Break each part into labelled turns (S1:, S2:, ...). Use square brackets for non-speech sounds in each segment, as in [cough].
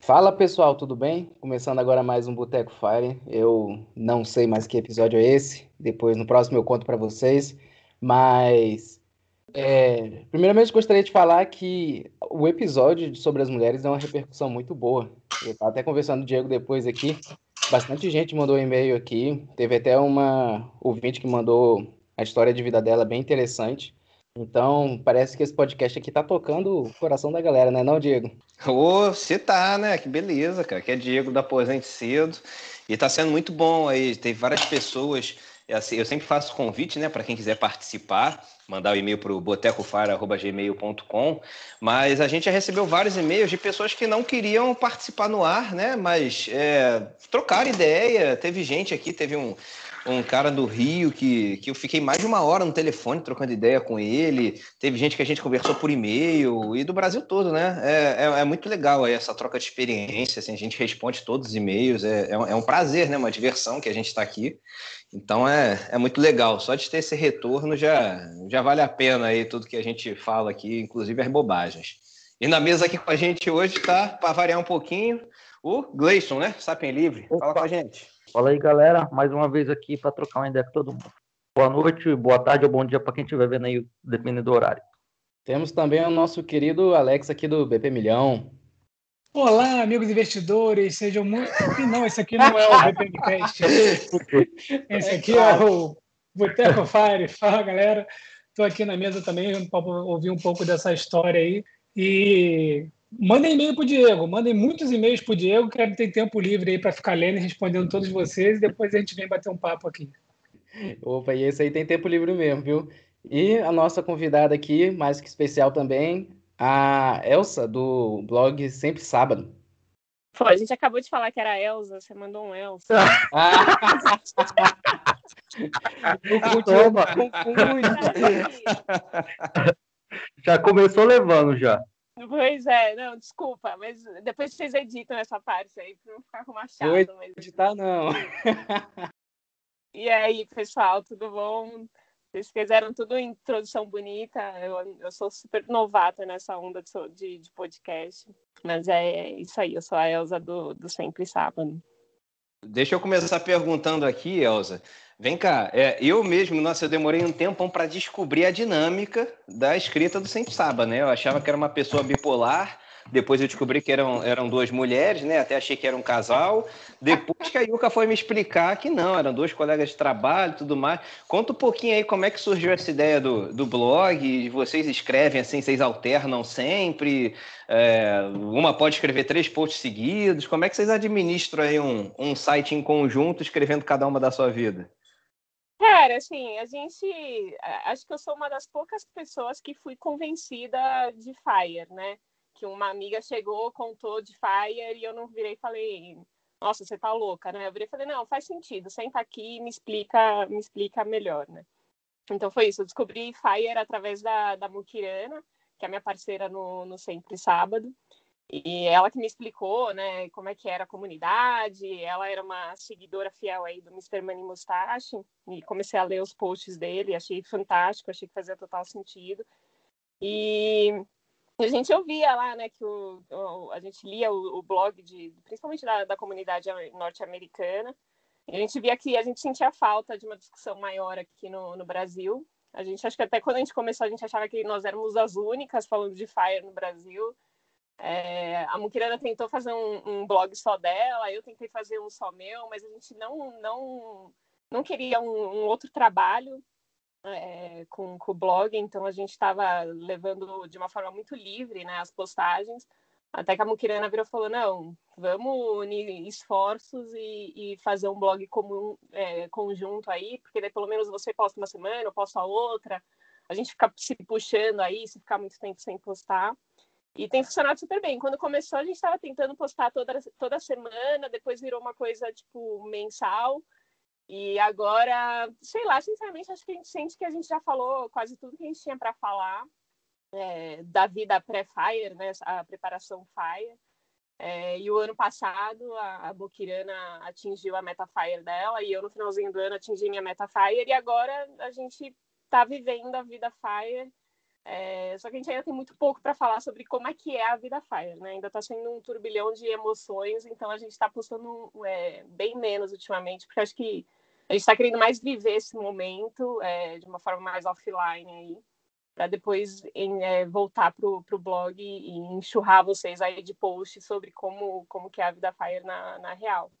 S1: Fala pessoal, tudo bem? Começando agora mais um Boteco Fire. Eu não sei mais que episódio é esse, depois no próximo eu conto para vocês, mas é, primeiramente gostaria de falar que o episódio sobre as mulheres deu uma repercussão muito boa. Eu estava até conversando com o Diego depois aqui, bastante gente mandou e-mail aqui, teve até uma ouvinte que mandou a história de vida dela bem interessante. Então, parece que esse podcast aqui tá tocando o coração da galera, né, não, Diego?
S2: Ô, você tá, né? Que beleza, cara. Que é Diego da Aposente Cedo. E tá sendo muito bom aí. Teve várias pessoas. Assim, eu sempre faço convite, né, para quem quiser participar, mandar o um e-mail para o botecofara.gmail.com. Mas a gente já recebeu vários e-mails de pessoas que não queriam participar no ar, né? Mas é, trocar ideia. Teve gente aqui, teve um um cara do Rio que, que eu fiquei mais de uma hora no telefone trocando ideia com ele. Teve gente que a gente conversou por e-mail e do Brasil todo, né? É, é, é muito legal aí essa troca de experiência. Assim, a gente responde todos os e-mails. É, é, um, é um prazer, né? Uma diversão que a gente está aqui. Então é, é muito legal. Só de ter esse retorno já, já vale a pena aí tudo que a gente fala aqui, inclusive as bobagens. E na mesa aqui com a gente hoje está, para variar um pouquinho, o Gleison, né? Sapem Livre. Fala Opa. com a gente.
S3: Fala aí, galera. Mais uma vez aqui para trocar uma ideia com todo mundo. Boa noite, boa tarde ou bom dia para quem estiver vendo aí, dependendo do horário.
S1: Temos também o nosso querido Alex aqui do BP Milhão.
S4: Olá, amigos investidores, sejam muito. Não, esse aqui não é o BPMcast. [laughs] Esse aqui é o Boteco Fire. Fala, galera. Estou aqui na mesa também para ouvir um pouco dessa história aí. E Mandem e-mail para o Diego, mandem muitos e-mails para o Diego, que ele tem tempo livre aí para ficar lendo e respondendo todos vocês, e depois a gente vem bater um papo aqui.
S1: Opa, e esse aí tem tempo livre mesmo, viu? E a nossa convidada aqui, mais que especial também, a Elsa, do blog Sempre Sábado.
S5: Pô, a gente acabou de falar que era a Elsa, você mandou um Elsa. Ah.
S3: já começou levando já.
S5: Pois é, não, desculpa, mas depois vocês editam essa parte aí para não ficar com machado. Não
S1: mas... editar, não.
S5: e aí, pessoal, tudo bom? Vocês fizeram tudo em introdução bonita. Eu, eu sou super novata nessa onda de, de, de podcast. Mas é isso aí, eu sou a Elza do, do Sempre Sábado.
S2: Deixa eu começar perguntando aqui, Elza. Vem cá, é, eu mesmo, nossa, eu demorei um tempão para descobrir a dinâmica da escrita do Sempre Saba, né? Eu achava que era uma pessoa bipolar, depois eu descobri que eram, eram duas mulheres, né? Até achei que era um casal. Depois que a Yuka foi me explicar que não, eram dois colegas de trabalho e tudo mais. Conta um pouquinho aí como é que surgiu essa ideia do, do blog. Vocês escrevem assim, vocês alternam sempre. É, uma pode escrever três posts seguidos. Como é que vocês administram aí um, um site em conjunto, escrevendo cada uma da sua vida?
S5: Cara, assim, a gente. Acho que eu sou uma das poucas pessoas que fui convencida de Fire, né? Que uma amiga chegou, contou de Fire e eu não virei e falei, nossa, você tá louca, né? Eu virei e falei, não, faz sentido, senta aqui e me explica, me explica melhor, né? Então foi isso, eu descobri Fire através da, da Mukirana, que é minha parceira no, no Sempre Sábado. E ela que me explicou, né, como é que era a comunidade. Ela era uma seguidora fiel aí do Mr. Money Mustache e comecei a ler os posts dele, achei fantástico, achei que fazia total sentido. E a gente ouvia lá, né, que o, o a gente lia o, o blog de, principalmente da, da comunidade norte-americana. A gente via que a gente sentia falta de uma discussão maior aqui no, no Brasil. A gente acho que até quando a gente começou a gente achava que nós éramos as únicas falando de Fire no Brasil. É, a Mukirana tentou fazer um, um, blog só dela, eu tentei fazer um só meu, mas a gente não não não queria um, um outro trabalho é, com, com, o blog, então a gente estava levando de uma forma muito livre né, as postagens, até que a Mukirana virou e falou, não, vamos unir esforços e, e fazer um blog comum, é, conjunto aí, porque daí pelo menos você posta uma semana, eu posto a outra, a gente fica se puxando aí, se ficar muito tempo sem postar. E tem funcionado super bem. Quando começou, a gente estava tentando postar toda, toda semana, depois virou uma coisa, tipo, mensal. E agora, sei lá, sinceramente, acho que a gente sente que a gente já falou quase tudo que a gente tinha para falar é, da vida pré-Fire, né? A preparação Fire. É, e o ano passado, a, a Bokirana atingiu a meta Fire dela, e eu, no finalzinho do ano, atingi minha meta Fire. E agora a gente está vivendo a vida Fire É, só que a gente ainda tem muito pouco para falar sobre como é que é a vida Fire, né? Ainda está sendo um turbilhão de emoções, então a gente está postando é, bem menos ultimamente, porque acho que a gente está querendo mais viver esse momento é, de uma forma mais offline aí, para depois em, é, voltar para o blog e enxurrar vocês aí de posts sobre como, como que é a vida Fire na, na real.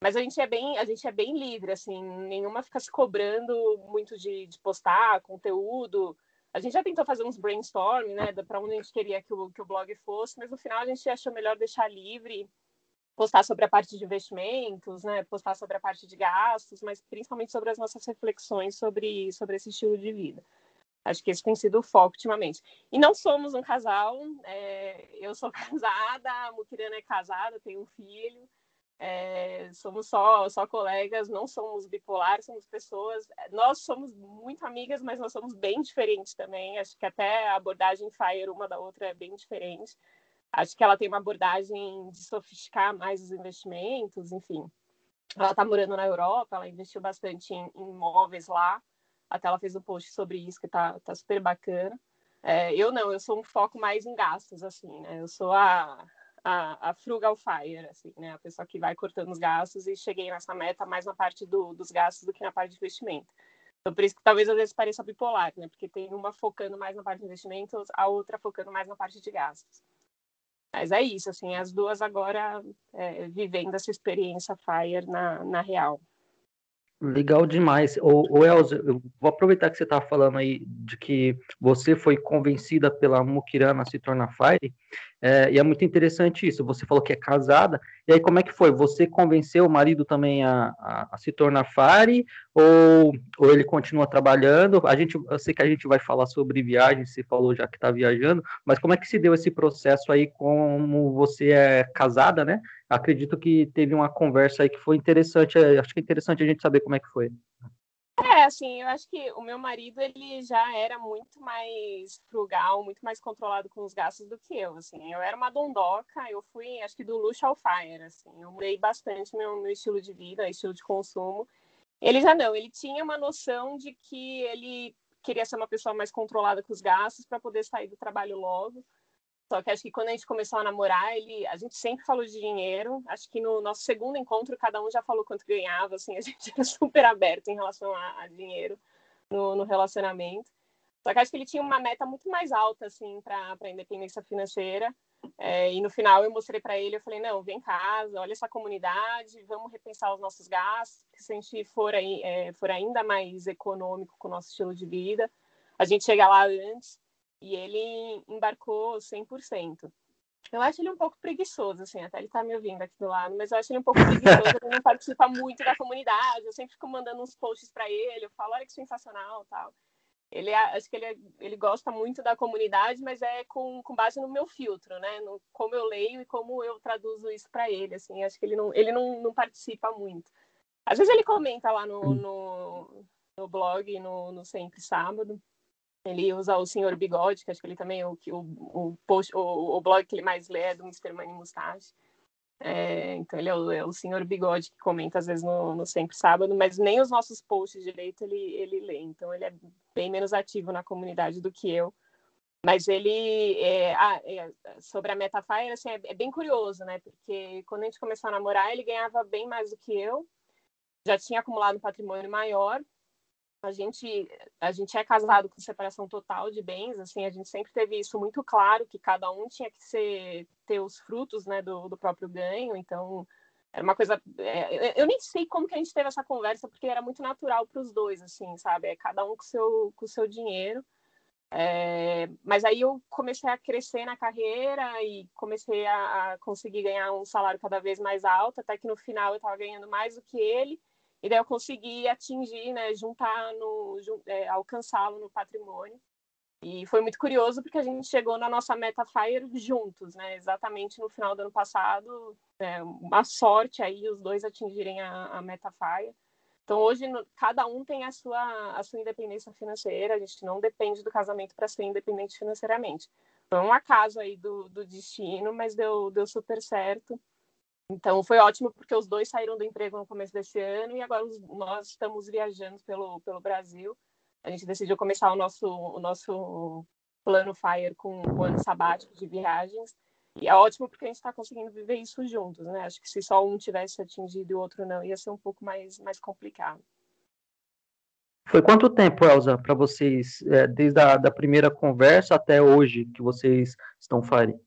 S5: Mas a gente é bem, a gente é bem livre, assim, nenhuma fica se cobrando muito de, de postar conteúdo. A gente já tentou fazer uns brainstorm, né, para onde a gente queria que o, que o blog fosse, mas no final a gente achou melhor deixar livre, postar sobre a parte de investimentos, né, postar sobre a parte de gastos, mas principalmente sobre as nossas reflexões sobre, sobre esse estilo de vida. Acho que esse tem sido o foco ultimamente. E não somos um casal, é, eu sou [laughs] casada, a Mukirana é casada, tem um filho, é, somos só, só colegas, não somos bipolares, somos pessoas. Nós somos muito amigas, mas nós somos bem diferentes também. Acho que até a abordagem Fire uma da outra é bem diferente. Acho que ela tem uma abordagem de sofisticar mais os investimentos, enfim. Ela está morando na Europa, ela investiu bastante em, imóveis lá. Até ela fez um post sobre isso que está tá super bacana. É, eu não, eu sou um foco mais em gastos, assim, né? Eu sou a, a, a frugal fire, assim, né? A pessoa que vai cortando os gastos e cheguei nessa meta mais na parte do, dos gastos do que na parte de investimento. Então, por isso que talvez às vezes pareça bipolar, né? Porque tem uma focando mais na parte de investimentos, a outra focando mais na parte de gastos. Mas é isso, assim, as duas agora é, vivendo essa experiência FIRE na, na real.
S3: Legal demais. O, Elza, eu vou aproveitar que você estava falando aí de que você foi convencida pela Mukirana a se tornar Fire, é, e é muito interessante isso. Você falou que é casada, e aí como é que foi? Você convenceu o marido também a, a, a se tornar Fire, ou, ou ele continua trabalhando? A gente, eu sei que a gente vai falar sobre viagem, você falou já que está viajando, mas como é que se deu esse processo aí, como você é casada, né? acredito que teve uma conversa aí que foi interessante. É, acho que é interessante a gente saber como é que foi.
S5: É, assim, eu acho que o meu marido, ele já era muito mais frugal, muito mais controlado com os gastos do que eu, assim. Eu era uma dondoca, eu fui, acho que do luxo ao fire, assim. Eu mudei bastante meu, meu estilo de vida, estilo de consumo. Ele já não, ele tinha uma noção de que ele queria ser uma pessoa mais controlada com os gastos para poder sair do trabalho logo. Só que acho que quando a gente começou a namorar, ele, a gente sempre falou de dinheiro. Acho que no nosso segundo encontro, cada um já falou quanto ganhava. Assim, a [laughs] gente era super aberto em relação a, a dinheiro no, no, relacionamento. Só que acho que ele tinha uma meta muito mais alta, assim, para a independência financeira. É, e no final eu mostrei para ele, eu falei, não, vem cá, olha essa comunidade, vamos repensar os nossos gastos, se a gente for, aí, é, for ainda mais econômico com o nosso estilo de vida, a gente chega lá antes e ele embarcou 100%. Eu acho ele um pouco preguiçoso, assim, até ele tá me ouvindo aqui do lado, mas eu acho ele um pouco [laughs] preguiçoso, ele não participa muito da comunidade, eu sempre fico mandando uns posts para ele, eu falo, olha que sensacional, tal. Ele, acho que ele, ele gosta muito da comunidade, mas é com, com base no meu filtro, né, no como eu leio e como eu traduzo isso para ele, assim, acho que ele não, ele não, não participa muito. Às vezes ele comenta lá no, no, no blog, no, no Sempre Sábado, ele usa o Senhor Bigode, que acho que ele também, o, o, post, o, o blog que ele mais lê é do Mr. Money Mustache. É, então ele é o, é o Senhor Bigode que comenta às vezes no, no Sempre Sábado, mas nem os nossos posts direito ele, ele lê. Então ele é bem menos ativo na comunidade do que eu. Mas ele, é, ah, é, sobre a Metafire, assim, é, é, bem curioso, né? Porque quando a gente começou a namorar, ele ganhava bem mais do que eu. Já tinha acumulado um patrimônio maior, a gente a gente é casado com separação total de bens assim a gente sempre teve isso muito claro que cada um tinha que ser ter os frutos né do, do próprio ganho então era uma coisa é, eu nem sei como que a gente teve essa conversa porque era muito natural para os dois assim sabe? É cada um com seu com seu dinheiro. É, mas aí eu comecei a crescer na carreira e comecei a, a conseguir ganhar um salário cada vez mais alto até que no final eu estava ganhando mais do que ele e daí eu consegui atingir, né, juntar no, é, alcançá-lo no patrimônio. E foi muito curioso porque a gente chegou na nossa meta Fire juntos, né? Exatamente no final do ano passado, é, uma sorte aí os dois atingirem a, a meta Fire. Então hoje no, cada um tem a sua a sua independência financeira. A gente não depende do casamento para ser independente financeiramente. Foi um acaso aí do, do destino, mas deu deu super certo. Então foi ótimo porque os dois saíram do emprego no começo desse ano e agora nós estamos viajando pelo, pelo Brasil. A gente decidiu começar o nosso, o nosso plano Fire com o ano sabático de viagens. E é ótimo porque a gente está conseguindo viver isso juntos, né? Acho que se só um tivesse atingido e o outro não, ia ser um pouco mais, mais complicado.
S3: Foi quanto tempo, Elza, para vocês, é, desde a da primeira conversa até hoje, que vocês estão Fire?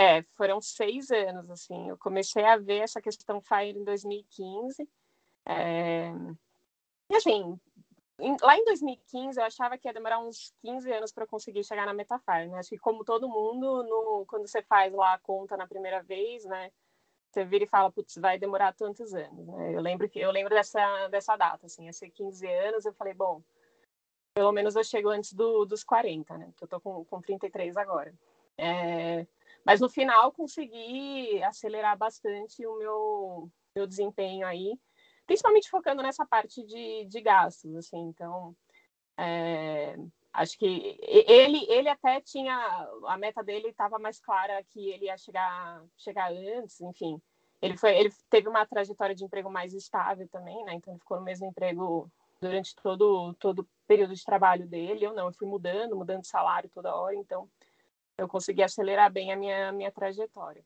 S5: É, foram seis anos, assim. Eu comecei a ver essa questão Fire em 2015. É... E, assim, em, lá em 2015 eu achava que ia demorar uns 15 anos para conseguir chegar na Metafire, né? Acho que como todo mundo, no, quando você faz lá a conta na primeira vez, né? Você vira e fala, putz, vai demorar tantos anos, né? Eu lembro que eu lembro dessa dessa data, assim, ia ser 15 anos, eu falei, bom, pelo menos eu chego antes do, dos 40, né? Que eu tô com, com 33 agora. É, mas no final consegui acelerar bastante o meu, meu desempenho aí principalmente focando nessa parte de, de gastos, assim, então é, acho que ele ele até tinha a meta dele estava mais clara que ele ia chegar chegar antes, enfim, ele foi ele teve uma trajetória de emprego mais estável também, né? Então ele ficou no mesmo emprego durante todo todo o período de trabalho dele. Eu não, eu fui mudando, mudando de salário toda hora, então eu consegui acelerar bem a minha minha trajetória.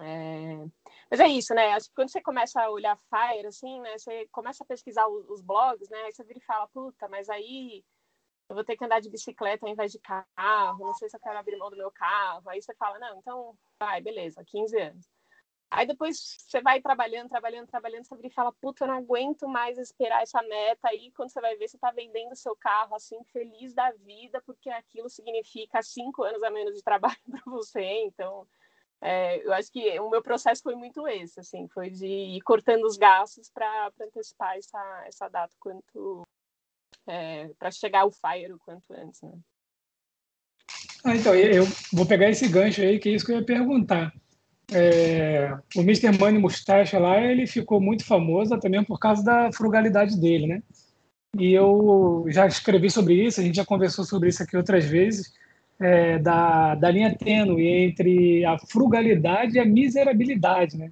S5: É... Mas é isso, né? Acho que quando você começa a olhar Fire, assim, né? Você começa a pesquisar os, blogs, né? Aí você vira e fala, puta, mas aí eu vou ter que andar de bicicleta ao invés de carro, não sei se eu quero abrir mão do meu carro. Aí você fala, não, então vai, beleza, 15 anos. Aí depois você vai trabalhando, trabalhando, trabalhando, você vira e fala, puta, eu não aguento mais esperar essa meta. Aí quando você vai ver, você tá vendendo seu carro, assim, feliz da vida, porque aquilo significa cinco anos a menos de trabalho [laughs] para você. Então, é, eu acho que o meu processo foi muito esse, assim, foi de ir cortando os gastos para antecipar essa, essa data quanto é, para chegar ao Fire o quanto antes, né?
S4: Ah, então, eu vou pegar esse gancho aí, que é isso que eu ia perguntar. É, o Mr. Money Mustache lá, ele ficou muito famoso também por causa da frugalidade dele, né? E eu já escrevi sobre isso, a gente já conversou sobre isso aqui outras vezes, é, da, da linha tênue entre a frugalidade e a miserabilidade, né?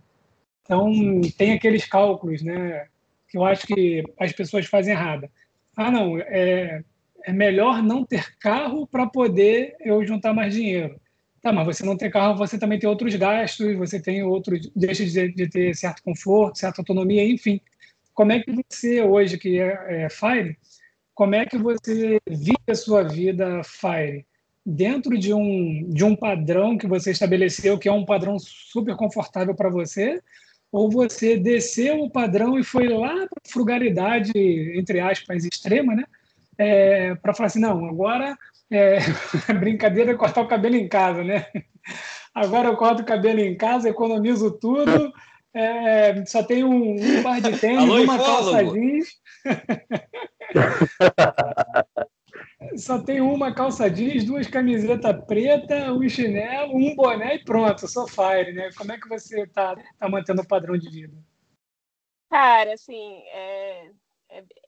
S4: Então, tem aqueles cálculos, né, que eu acho que as pessoas fazem errada. Ah, não, é, é melhor não ter carro para poder eu juntar mais dinheiro. Tá, mas você não ter carro, você também tem outros gastos, você tem outros, deixa de, de ter certo conforto, certa autonomia, enfim. Como é que você, hoje que é, é Fire, como é que você vive a sua vida Fire? dentro de um, de um padrão que você estabeleceu, que é um padrão super confortável para você, ou você desceu o padrão e foi lá para frugalidade, entre aspas, extrema, né? É, para falar assim, não, agora é, [laughs] brincadeira é cortar o cabelo em casa, né? Agora eu corto o cabelo em casa, economizo tudo, é, só tenho um, um par de tênis, Alô, uma calça jeans. [laughs] Só tem uma calça jeans, duas camisetas preta, um chinelo, um boné e pronto, sou fire, né? Como é que você tá, tá mantendo o padrão de vida?
S5: Cara, assim, é,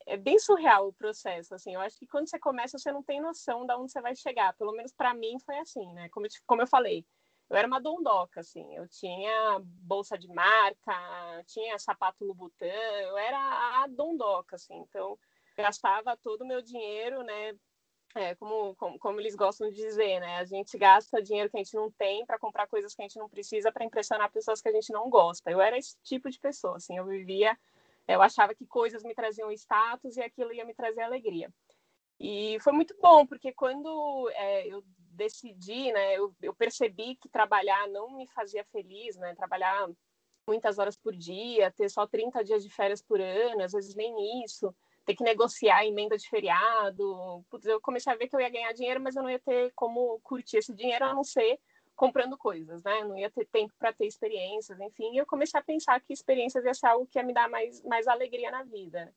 S5: é, bem surreal o processo, assim. Eu acho que quando você começa, você não tem noção de onde você vai chegar. Pelo menos para mim foi assim, né? Como eu, como eu falei, eu era uma dondoca, assim. Eu tinha bolsa de marca, tinha sapato Louboutin, eu era a dondoca, assim. Então, gastava todo o meu dinheiro, né, é, como, como, como, eles gostam de dizer, né? A gente gasta dinheiro que a gente não tem para comprar coisas que a gente não precisa para impressionar pessoas que a gente não gosta. Eu era esse tipo de pessoa, assim, eu vivia, eu achava que coisas me traziam status e aquilo ia me trazer alegria. E foi muito bom, porque quando é, eu decidi, né, eu, eu percebi que trabalhar não me fazia feliz, né? Trabalhar muitas horas por dia, ter só 30 dias de férias por ano, às vezes nem isso ter que negociar emenda de feriado. Putz, eu comecei a ver que eu ia ganhar dinheiro, mas eu não ia ter como curtir esse dinheiro a não ser comprando coisas, né? Não ia ter tempo para ter experiências, enfim. E eu comecei a pensar que experiências ia ser algo que ia me dar mais, mais alegria na vida.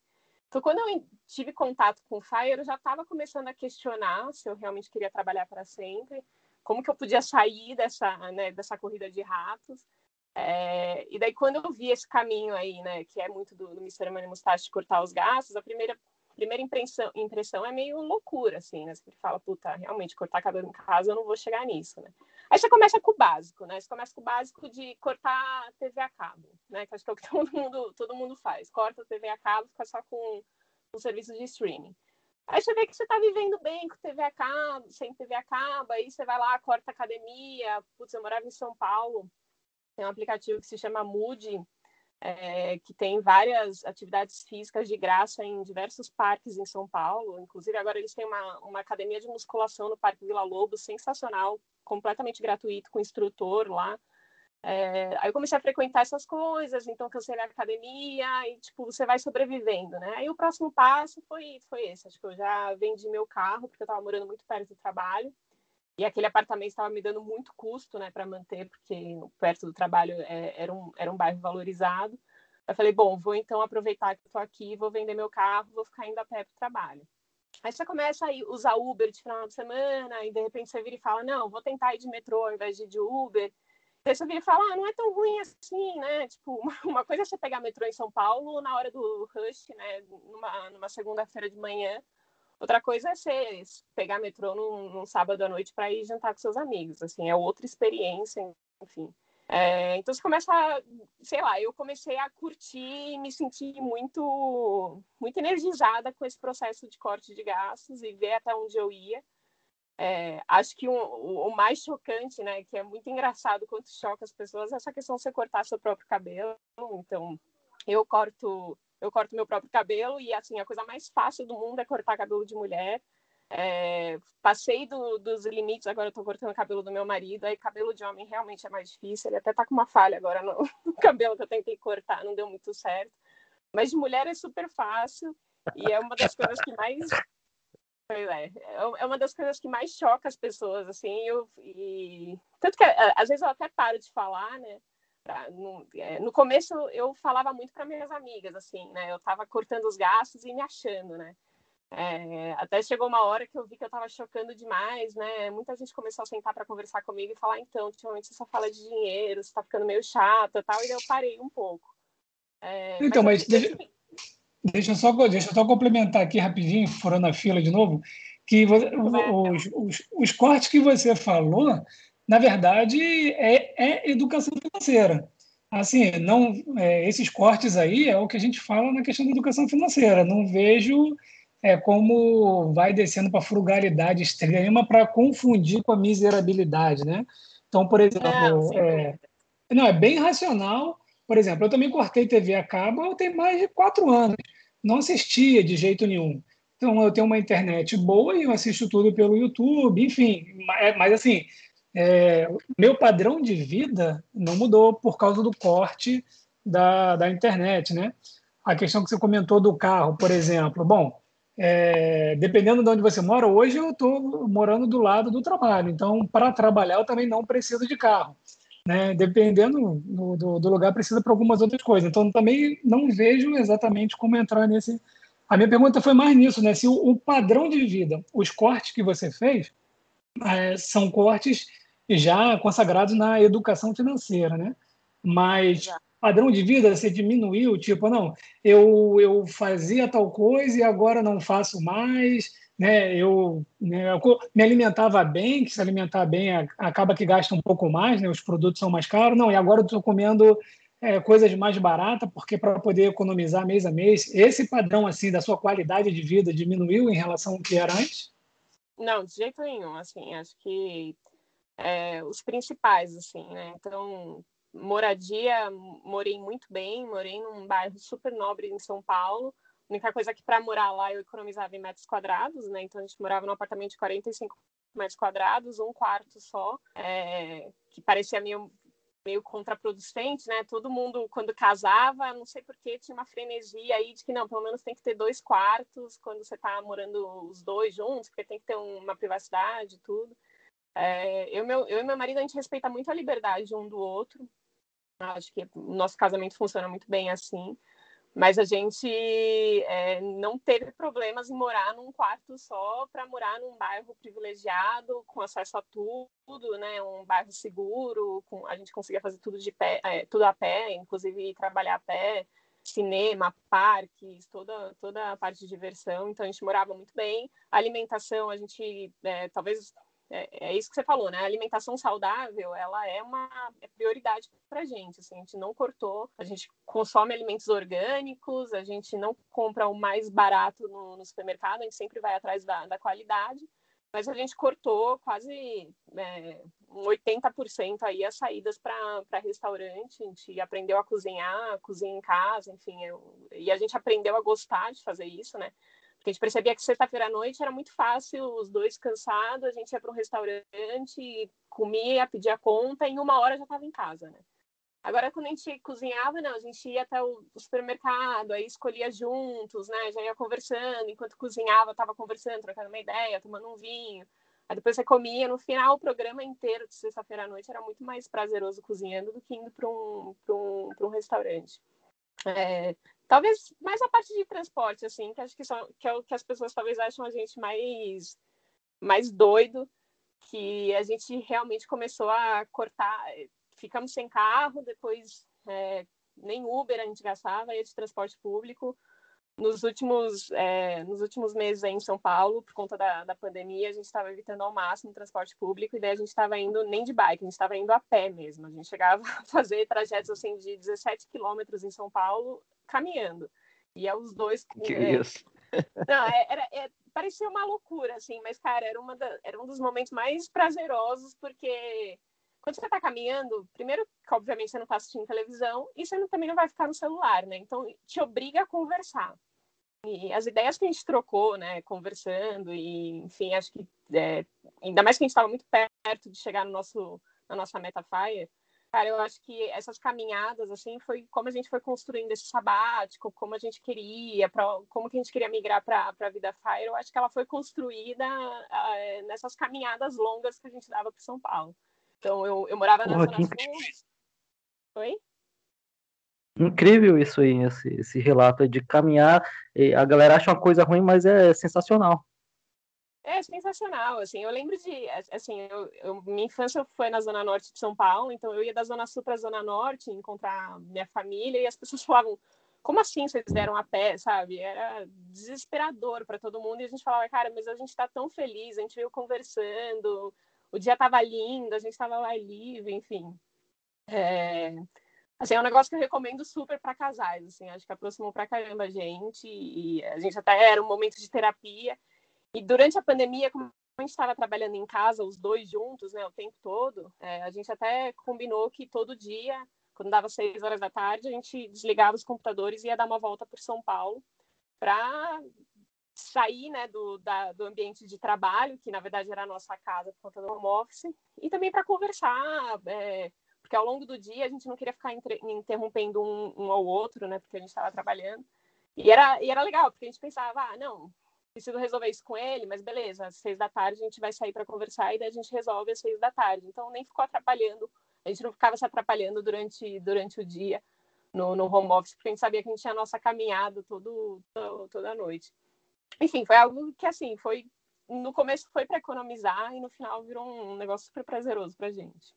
S5: Então, quando eu tive contato com o Fire, eu já estava começando a questionar se eu realmente queria trabalhar para sempre, como que eu podia sair dessa, né, dessa corrida de ratos. É, e daí, quando eu vi esse caminho aí, né, que é muito do, do Mr. Money Mustache de cortar os gastos, a primeira, primeira impressão, impressão é meio loucura, assim, né? Você fala, puta, realmente, cortar cabelo em casa, eu não vou chegar nisso, né? Aí você começa com o básico, né? Você começa com o básico de cortar TV a cabo, né? Que acho que é o que [laughs] todo mundo, todo mundo faz. Corta a TV a cabo, fica só com o serviço de streaming. Aí você vê que você está vivendo bem com TV a cabo, sem TV a cabo, aí você vai lá, corta academia. Putz, eu morava em São Paulo, tem um aplicativo que se chama Mood, é, que tem várias atividades físicas de graça em diversos parques em São Paulo. Inclusive, agora eles têm uma, uma academia de musculação no Parque Vila Lobo, sensacional, completamente gratuito, com instrutor lá. É, aí eu comecei a frequentar essas coisas, então cancelei a academia e, tipo, você vai sobrevivendo, né? Aí o próximo passo foi, foi esse. Acho que eu já vendi meu carro, porque eu estava morando muito perto do trabalho. E aquele apartamento estava me dando muito custo, né, para manter, porque perto do trabalho é, era, um, era um bairro valorizado. Eu falei, bom, vou então aproveitar que estou aqui, vou vender meu carro, vou ficar indo a pé para o trabalho. Aí você começa a usar Uber de final de semana, e de repente você vira e fala, não, vou tentar ir de metrô ao invés de ir de Uber. Aí você vira e fala, ah, não é tão ruim assim, né? Tipo, [laughs] uma coisa é você pegar metrô em São Paulo na hora do rush, né? Numa, numa segunda-feira de manhã. Outra coisa é você pegar metrô num, num sábado à noite para ir jantar com seus amigos, assim, é outra experiência, enfim. É, então você começa, a, sei lá, eu comecei a curtir e me sentir muito, muito energizada com esse processo de corte de gastos e ver até onde eu ia. É, acho que um, o, o, mais chocante, né, que é muito engraçado quanto choca as pessoas, é essa questão de você cortar seu próprio cabelo. Então, eu corto eu corto meu próprio cabelo e assim a coisa mais fácil do mundo é cortar cabelo de mulher. É, passei do, dos limites, agora eu tô cortando cabelo do meu marido, aí cabelo de homem realmente é mais difícil, ele até tá com uma falha agora no, [laughs] no cabelo que eu tentei cortar, não deu muito certo. Mas de mulher é super fácil e é uma das coisas que mais é, é uma das coisas que mais choca as pessoas, assim, eu, e tanto que às vezes eu até paro de falar, né, no, é, no, começo eu falava muito para minhas amigas, assim, né? Eu estava cortando os gastos e me achando, né? É, até chegou uma hora que eu vi que eu estava chocando demais, né? Muita gente começou a sentar para conversar comigo e falar, então, ultimamente você só fala de dinheiro, você está ficando meio chata e tal, e eu parei um pouco.
S4: É, então, mas, mas deixa, deixa, eu só, deixa eu só complementar aqui rapidinho, furando a fila de novo, que você, os, os, os cortes que você falou na verdade, é, é educação financeira. Assim, não, é, esses cortes aí é o que a gente fala na questão da educação financeira. Não vejo é, como vai descendo para frugalidade extrema para confundir com a miserabilidade, né? Então, por exemplo, não, é, não, é bem racional. Por exemplo, eu também cortei TV a cabo, eu tenho mais de quatro anos. Não assistia de jeito nenhum. Então, eu tenho uma internet boa e eu assisto tudo pelo YouTube, enfim. Mas, mas assim, é, meu padrão de vida não mudou por causa do corte da, da internet, né? A questão que você comentou do carro, por exemplo. Bom, é, dependendo de onde você mora, hoje eu estou morando do lado do trabalho, então para trabalhar eu também não preciso de carro. Né? Dependendo do, do, do lugar, precisa para algumas outras coisas. Então também não vejo exatamente como entrar nesse. A minha pergunta foi mais nisso, né? Se o, o padrão de vida, os cortes que você fez, é, são cortes já consagrados na educação financeira, né? Mas padrão de vida você diminuiu, tipo, não, eu, eu fazia tal coisa e agora não faço mais, né? Eu, né, eu me alimentava bem, que se alimentar bem acaba que gasta um pouco mais, né? Os produtos são mais caros, não, e agora eu estou comendo é, coisas mais baratas, porque para poder economizar mês a mês, esse padrão assim da sua qualidade de vida diminuiu em relação ao que era antes?
S5: Não, de jeito nenhum. Assim, acho que é, os principais, assim, né? Então, moradia, morei muito bem, morei num bairro super nobre em São Paulo. A única coisa é que para morar lá eu economizava em metros quadrados, né? Então a gente morava num apartamento de 45 metros quadrados, um quarto só, é, que parecia meio meio contraproducente, né? Todo mundo, quando casava, não sei porquê, tinha uma frenesia aí de que não, pelo menos tem que ter dois quartos quando você está morando os dois juntos, porque tem que ter uma privacidade e tudo. É, eu, meu, eu e meu marido, a gente respeita muito a liberdade um do outro. Acho que nosso casamento funciona muito bem assim. Mas a gente é, não teve problemas em morar num quarto só para morar num bairro privilegiado, com acesso a tudo, né? Um bairro seguro, com, a gente conseguia fazer tudo de pé, é, tudo a pé, inclusive trabalhar a pé, cinema, parques, toda, toda a parte de diversão. Então a gente morava muito bem. A alimentação, a gente é, talvez é, é, isso que você falou, né? A alimentação saudável, ela é uma é prioridade para a gente. Assim, a gente não cortou, a gente consome alimentos orgânicos, a gente não compra o mais barato no, no supermercado, a gente sempre vai atrás da, da qualidade mas a gente cortou quase é, 80% aí as saídas para restaurante, a gente aprendeu a cozinhar, cozinhar em casa, enfim, eu, e a gente aprendeu a gostar de fazer isso, né? Porque a gente percebia que sexta-feira à noite era muito fácil, os dois cansados, a gente ia para um restaurante, comia, pedia conta, e em uma hora já estava em casa, né? Agora, quando a gente cozinhava, não, a gente ia até o supermercado, aí escolhia juntos, né? Já ia conversando, enquanto cozinhava, estava conversando, trocando uma ideia, tomando um vinho. Aí depois você comia, no final, o programa inteiro de sexta-feira à noite era muito mais prazeroso cozinhando do que indo para um, um, um restaurante. É, talvez mais a parte de transporte, assim, que acho que, são, que é o que as pessoas talvez acham a gente mais, mais doido, que a gente realmente começou a cortar ficamos sem carro, depois é, nem Uber a gente gastava, ia de transporte público. Nos últimos, é, nos últimos meses em São Paulo, por conta da, da pandemia, a gente estava evitando ao máximo o transporte público, e daí a gente estava indo nem de bike, a gente estava indo a pé mesmo. A gente chegava [laughs] a fazer trajetos assim, de 17 quilômetros em São Paulo, caminhando. E é os dois.
S2: Que é, isso? [laughs]
S5: Não, é, era, é, parecia uma loucura, assim, mas, cara, era, uma da, era um dos momentos mais prazerosos, porque quando você está caminhando, primeiro que obviamente você não está assistindo televisão e você não, também não vai ficar no celular, né? Então te obriga a conversar. E as ideias que a gente trocou, né, conversando e, enfim, acho que é, ainda mais que a gente estava muito perto de chegar no nosso na nossa meta Fire, cara, eu acho que essas caminhadas assim foi como a gente foi construindo esse sabático, como a gente queria, pra, como que a gente queria migrar para a vida Fire, eu acho que ela foi construída uh, nessas caminhadas longas que a gente dava para São Paulo. Então eu, eu morava na Porra, Zona Sul. Oi?
S3: Incrível isso aí, esse, esse relato de caminhar. A galera acha uma coisa ruim, mas é sensacional.
S5: É sensacional, assim, eu lembro de, assim, eu, eu, minha infância foi na zona norte de São Paulo, então eu ia da zona sul para a zona norte encontrar minha família e as pessoas falavam, como assim vocês deram a pé, sabe? Era desesperador para todo mundo e a gente falava, cara, mas a gente está tão feliz, a gente veio conversando, o dia estava lindo, a gente estava lá livre, enfim. É, assim, é um negócio que eu recomendo super para casais, assim, acho que aproximou para caramba a gente, e a gente até era um momento de terapia, e durante a pandemia, como a gente estava trabalhando em casa, os dois juntos, né, o tempo todo, é, a gente até combinou que todo dia, quando dava seis horas da tarde, a gente desligava os computadores e ia dar uma volta por São Paulo para sair né, do, da, do ambiente de trabalho, que na verdade era a nossa casa por conta do home office, e também para conversar, é, porque ao longo do dia a gente não queria ficar interrompendo um, um, ao outro, né, porque a gente estava trabalhando. E era, e era legal, porque a gente pensava, ah, não, preciso resolver isso com ele, mas beleza, às seis da tarde a gente vai sair para conversar e daí a gente resolve às seis da tarde. Então nem ficou atrapalhando, a gente não ficava se atrapalhando durante, durante o dia no, no home office, porque a gente sabia que a gente tinha a nossa caminhada todo, todo toda noite enfim, foi algo que, assim, foi. No começo foi para economizar e no final virou um negócio super prazeroso pra gente.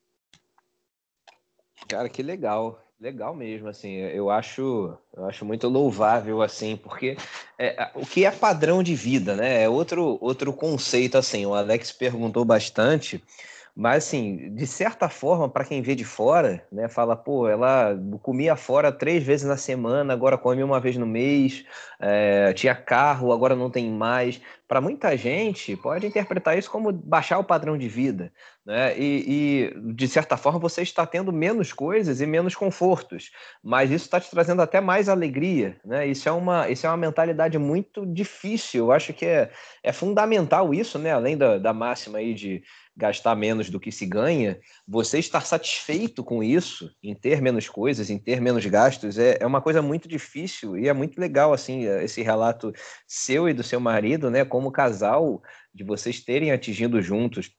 S2: Cara, que legal, legal mesmo, assim, eu acho, eu acho muito louvável, assim, porque é, o que é padrão de vida, né, é outro, outro conceito, assim, o Alex perguntou bastante, mas, assim, de certa forma, para quem vê de fora, né, fala, pô, ela comia fora três vezes na semana, agora come uma vez no mês, é, tinha carro, agora não tem mais. Para muita gente, pode interpretar isso como baixar o padrão de vida, né? E, e, de certa forma, você está tendo menos coisas e menos confortos, mas isso está te trazendo até mais alegria, né? Isso é uma, isso é uma mentalidade muito difícil. Eu acho que é, é fundamental isso, né? Além da, da máxima aí de gastar menos do que se ganha, você estar satisfeito com isso, em ter menos coisas, em ter menos gastos, é, é uma coisa muito difícil e é muito legal, assim, esse relato seu e do seu marido, né, como casal, de vocês terem atingido juntos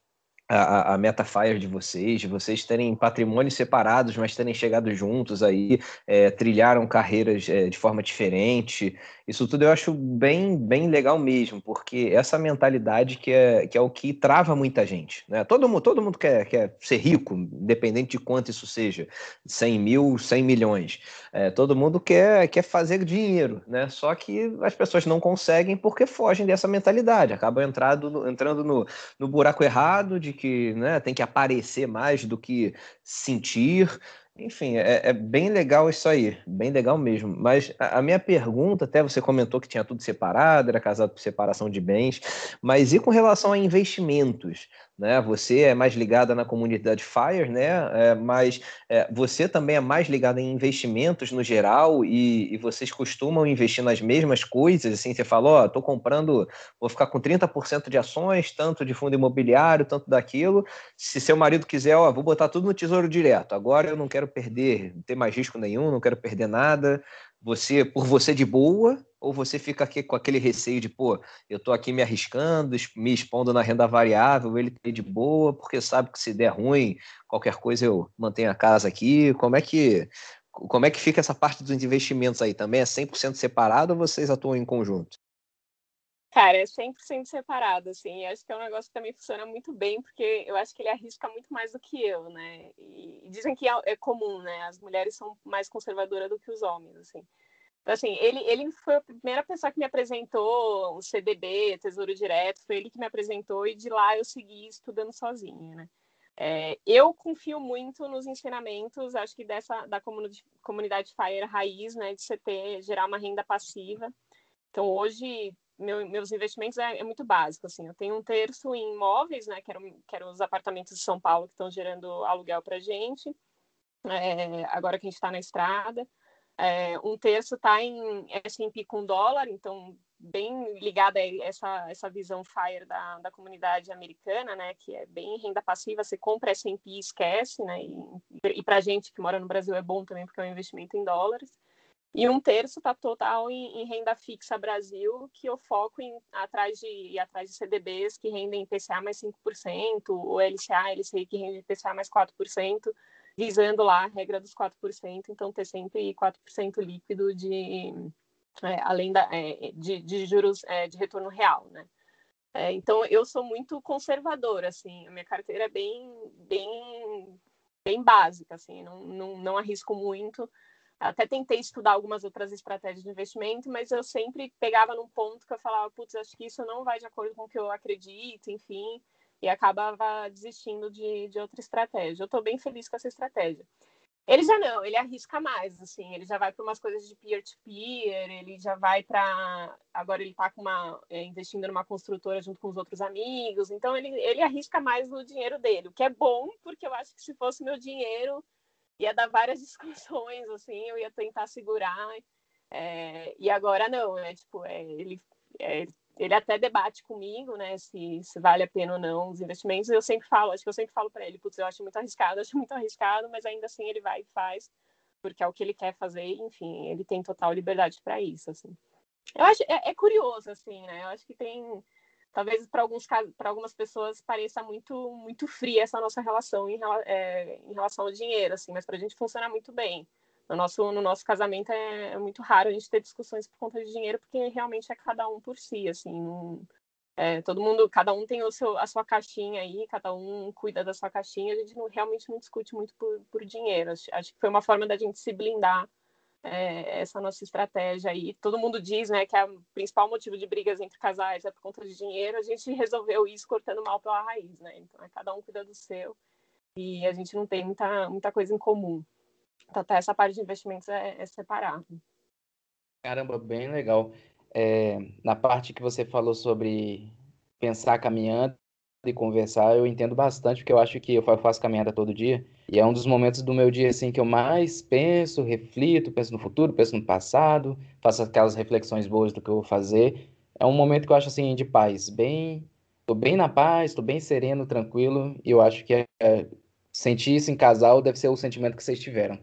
S2: a, a Metafire de vocês, de vocês terem patrimônios separados, mas terem chegado juntos aí, é, trilharam carreiras é, de forma diferente. Isso tudo eu acho bem, bem legal mesmo, porque essa mentalidade que é, que é o que trava muita gente. Né? Todo, mundo, todo mundo quer, quer ser rico, independente de quanto isso seja, 100 mil, 100 milhões. É, todo mundo quer, quer fazer dinheiro, né? só que as pessoas não conseguem porque fogem dessa mentalidade, acabam entrando, entrando no, no buraco errado de que né, tem que aparecer mais do que sentir. Enfim, é, é, bem legal isso aí, bem legal mesmo. Mas a, a, minha pergunta, até você comentou que tinha tudo separado, era casado por separação de bens, mas e com relação a investimentos? Né? Você é mais ligada na comunidade Fire, né? É, mas é, você também é mais ligada em investimentos no geral e, e, vocês costumam investir nas mesmas coisas, assim, você falou, ó, tô comprando, vou ficar com 30% de ações, tanto de fundo imobiliário, tanto daquilo. Se seu marido quiser, ó, vou botar tudo no tesouro direto. Agora eu não quero perder, não ter mais risco nenhum, não quero perder nada. Você, por você de boa, ou você fica aqui com aquele receio de, pô, eu estou aqui me arriscando, me expondo na renda variável, ele tem de boa, porque sabe que se der ruim, qualquer coisa eu mantenho a casa aqui. Como é que como é que fica essa parte dos investimentos aí? Também é 100% separado ou vocês atuam em conjunto?
S5: Cara, é 100% separado, assim. Eu acho que é um negócio que também funciona muito bem, porque eu acho que ele arrisca muito mais do que eu, né? E dizem que é, é comum, né? As mulheres são mais conservadoras do que os homens, assim. Então, assim, ele, ele foi a primeira pessoa que me apresentou o CDB, Tesouro Direto, foi ele que me apresentou e de lá eu segui estudando sozinha, né? É, eu confio muito nos ensinamentos, acho que dessa da comunidade, comunidade Fire raiz, né, de você ter, gerar uma renda passiva. Então, hoje, meu, meus investimentos é, é, muito básico, assim, eu tenho um terço em imóveis, né, que eram, que eram os apartamentos de São Paulo que estão gerando aluguel para gente, é, agora que a gente está na estrada. É, um terço está em S&P com dólar, então bem ligada a essa, essa visão FIRE da, da comunidade americana, né, que é bem renda passiva, você compra S&P e esquece, né, e, e para a gente que mora no Brasil é bom também porque é um investimento em dólares. E um terço está total em, em, renda fixa Brasil, que eu foco em atrás de atrás de CDBs que rendem IPCA mais 5%, ou LCA, LCI que rende IPCA mais 4%, visando lá a regra dos 4%, então ter sempre 4% líquido de, é, além da, é, de, de, juros é, de retorno real, né? É, então eu sou muito conservadora, assim, a minha carteira é bem, bem, bem básica, assim, não, não, não arrisco muito. Até tentei estudar algumas outras estratégias de investimento, mas eu sempre pegava num ponto que eu falava, putz, acho que isso não vai de acordo com o que eu acredito, enfim e acabava desistindo de, de outra estratégia. Eu estou bem feliz com essa estratégia. Ele já não, ele arrisca mais, assim, ele já vai para umas coisas de peer-to-peer, -peer, ele já vai para. Agora ele está é, investindo numa construtora junto com os outros amigos, então ele, ele arrisca mais no dinheiro dele, o que é bom, porque eu acho que se fosse meu dinheiro, ia dar várias [laughs] discussões, assim, eu ia tentar segurar. É, e agora não, é tipo, é, ele, é, ele até debate comigo, né, se, se, vale a pena ou não os investimentos. Eu sempre falo, acho que eu sempre falo para ele, putz, eu acho muito arriscado, [laughs] acho muito arriscado, mas ainda assim ele vai e faz, porque é o que ele quer fazer, enfim, ele tem total liberdade para isso, assim. Eu acho, é, é, curioso, assim, né, eu acho que tem, talvez para alguns para algumas pessoas pareça muito, muito fria essa nossa relação em, é, em relação ao dinheiro, assim, mas para a gente funciona muito bem. No nosso, no nosso casamento é, é, muito raro a gente ter discussões por conta de dinheiro, porque realmente é cada um por si, assim. Não, é, todo mundo, cada um tem o seu, a sua caixinha aí, cada um cuida da sua caixinha, a gente não, realmente não discute muito por, por dinheiro. Acho, acho que foi uma forma da gente se blindar é, essa nossa estratégia aí. Todo mundo diz né, que é o principal motivo de brigas entre casais é por conta de dinheiro, a gente resolveu isso cortando mal pela raiz, né? Então é cada um cuida do seu e a gente não tem muita, muita coisa em comum. Então, até essa parte de investimentos é, é separado.
S1: Caramba, bem legal. É, na parte que você falou sobre pensar caminhando e conversar, eu entendo bastante, porque eu acho que eu faço caminhada todo dia, e é um dos momentos do meu dia assim que eu mais penso, reflito, penso no futuro, penso no passado, faço aquelas reflexões boas do que eu vou fazer. É um momento que eu acho assim de paz, bem, tô bem na paz, tô bem sereno, tranquilo, e eu acho que é, sentir isso em casal deve ser o sentimento que vocês tiveram.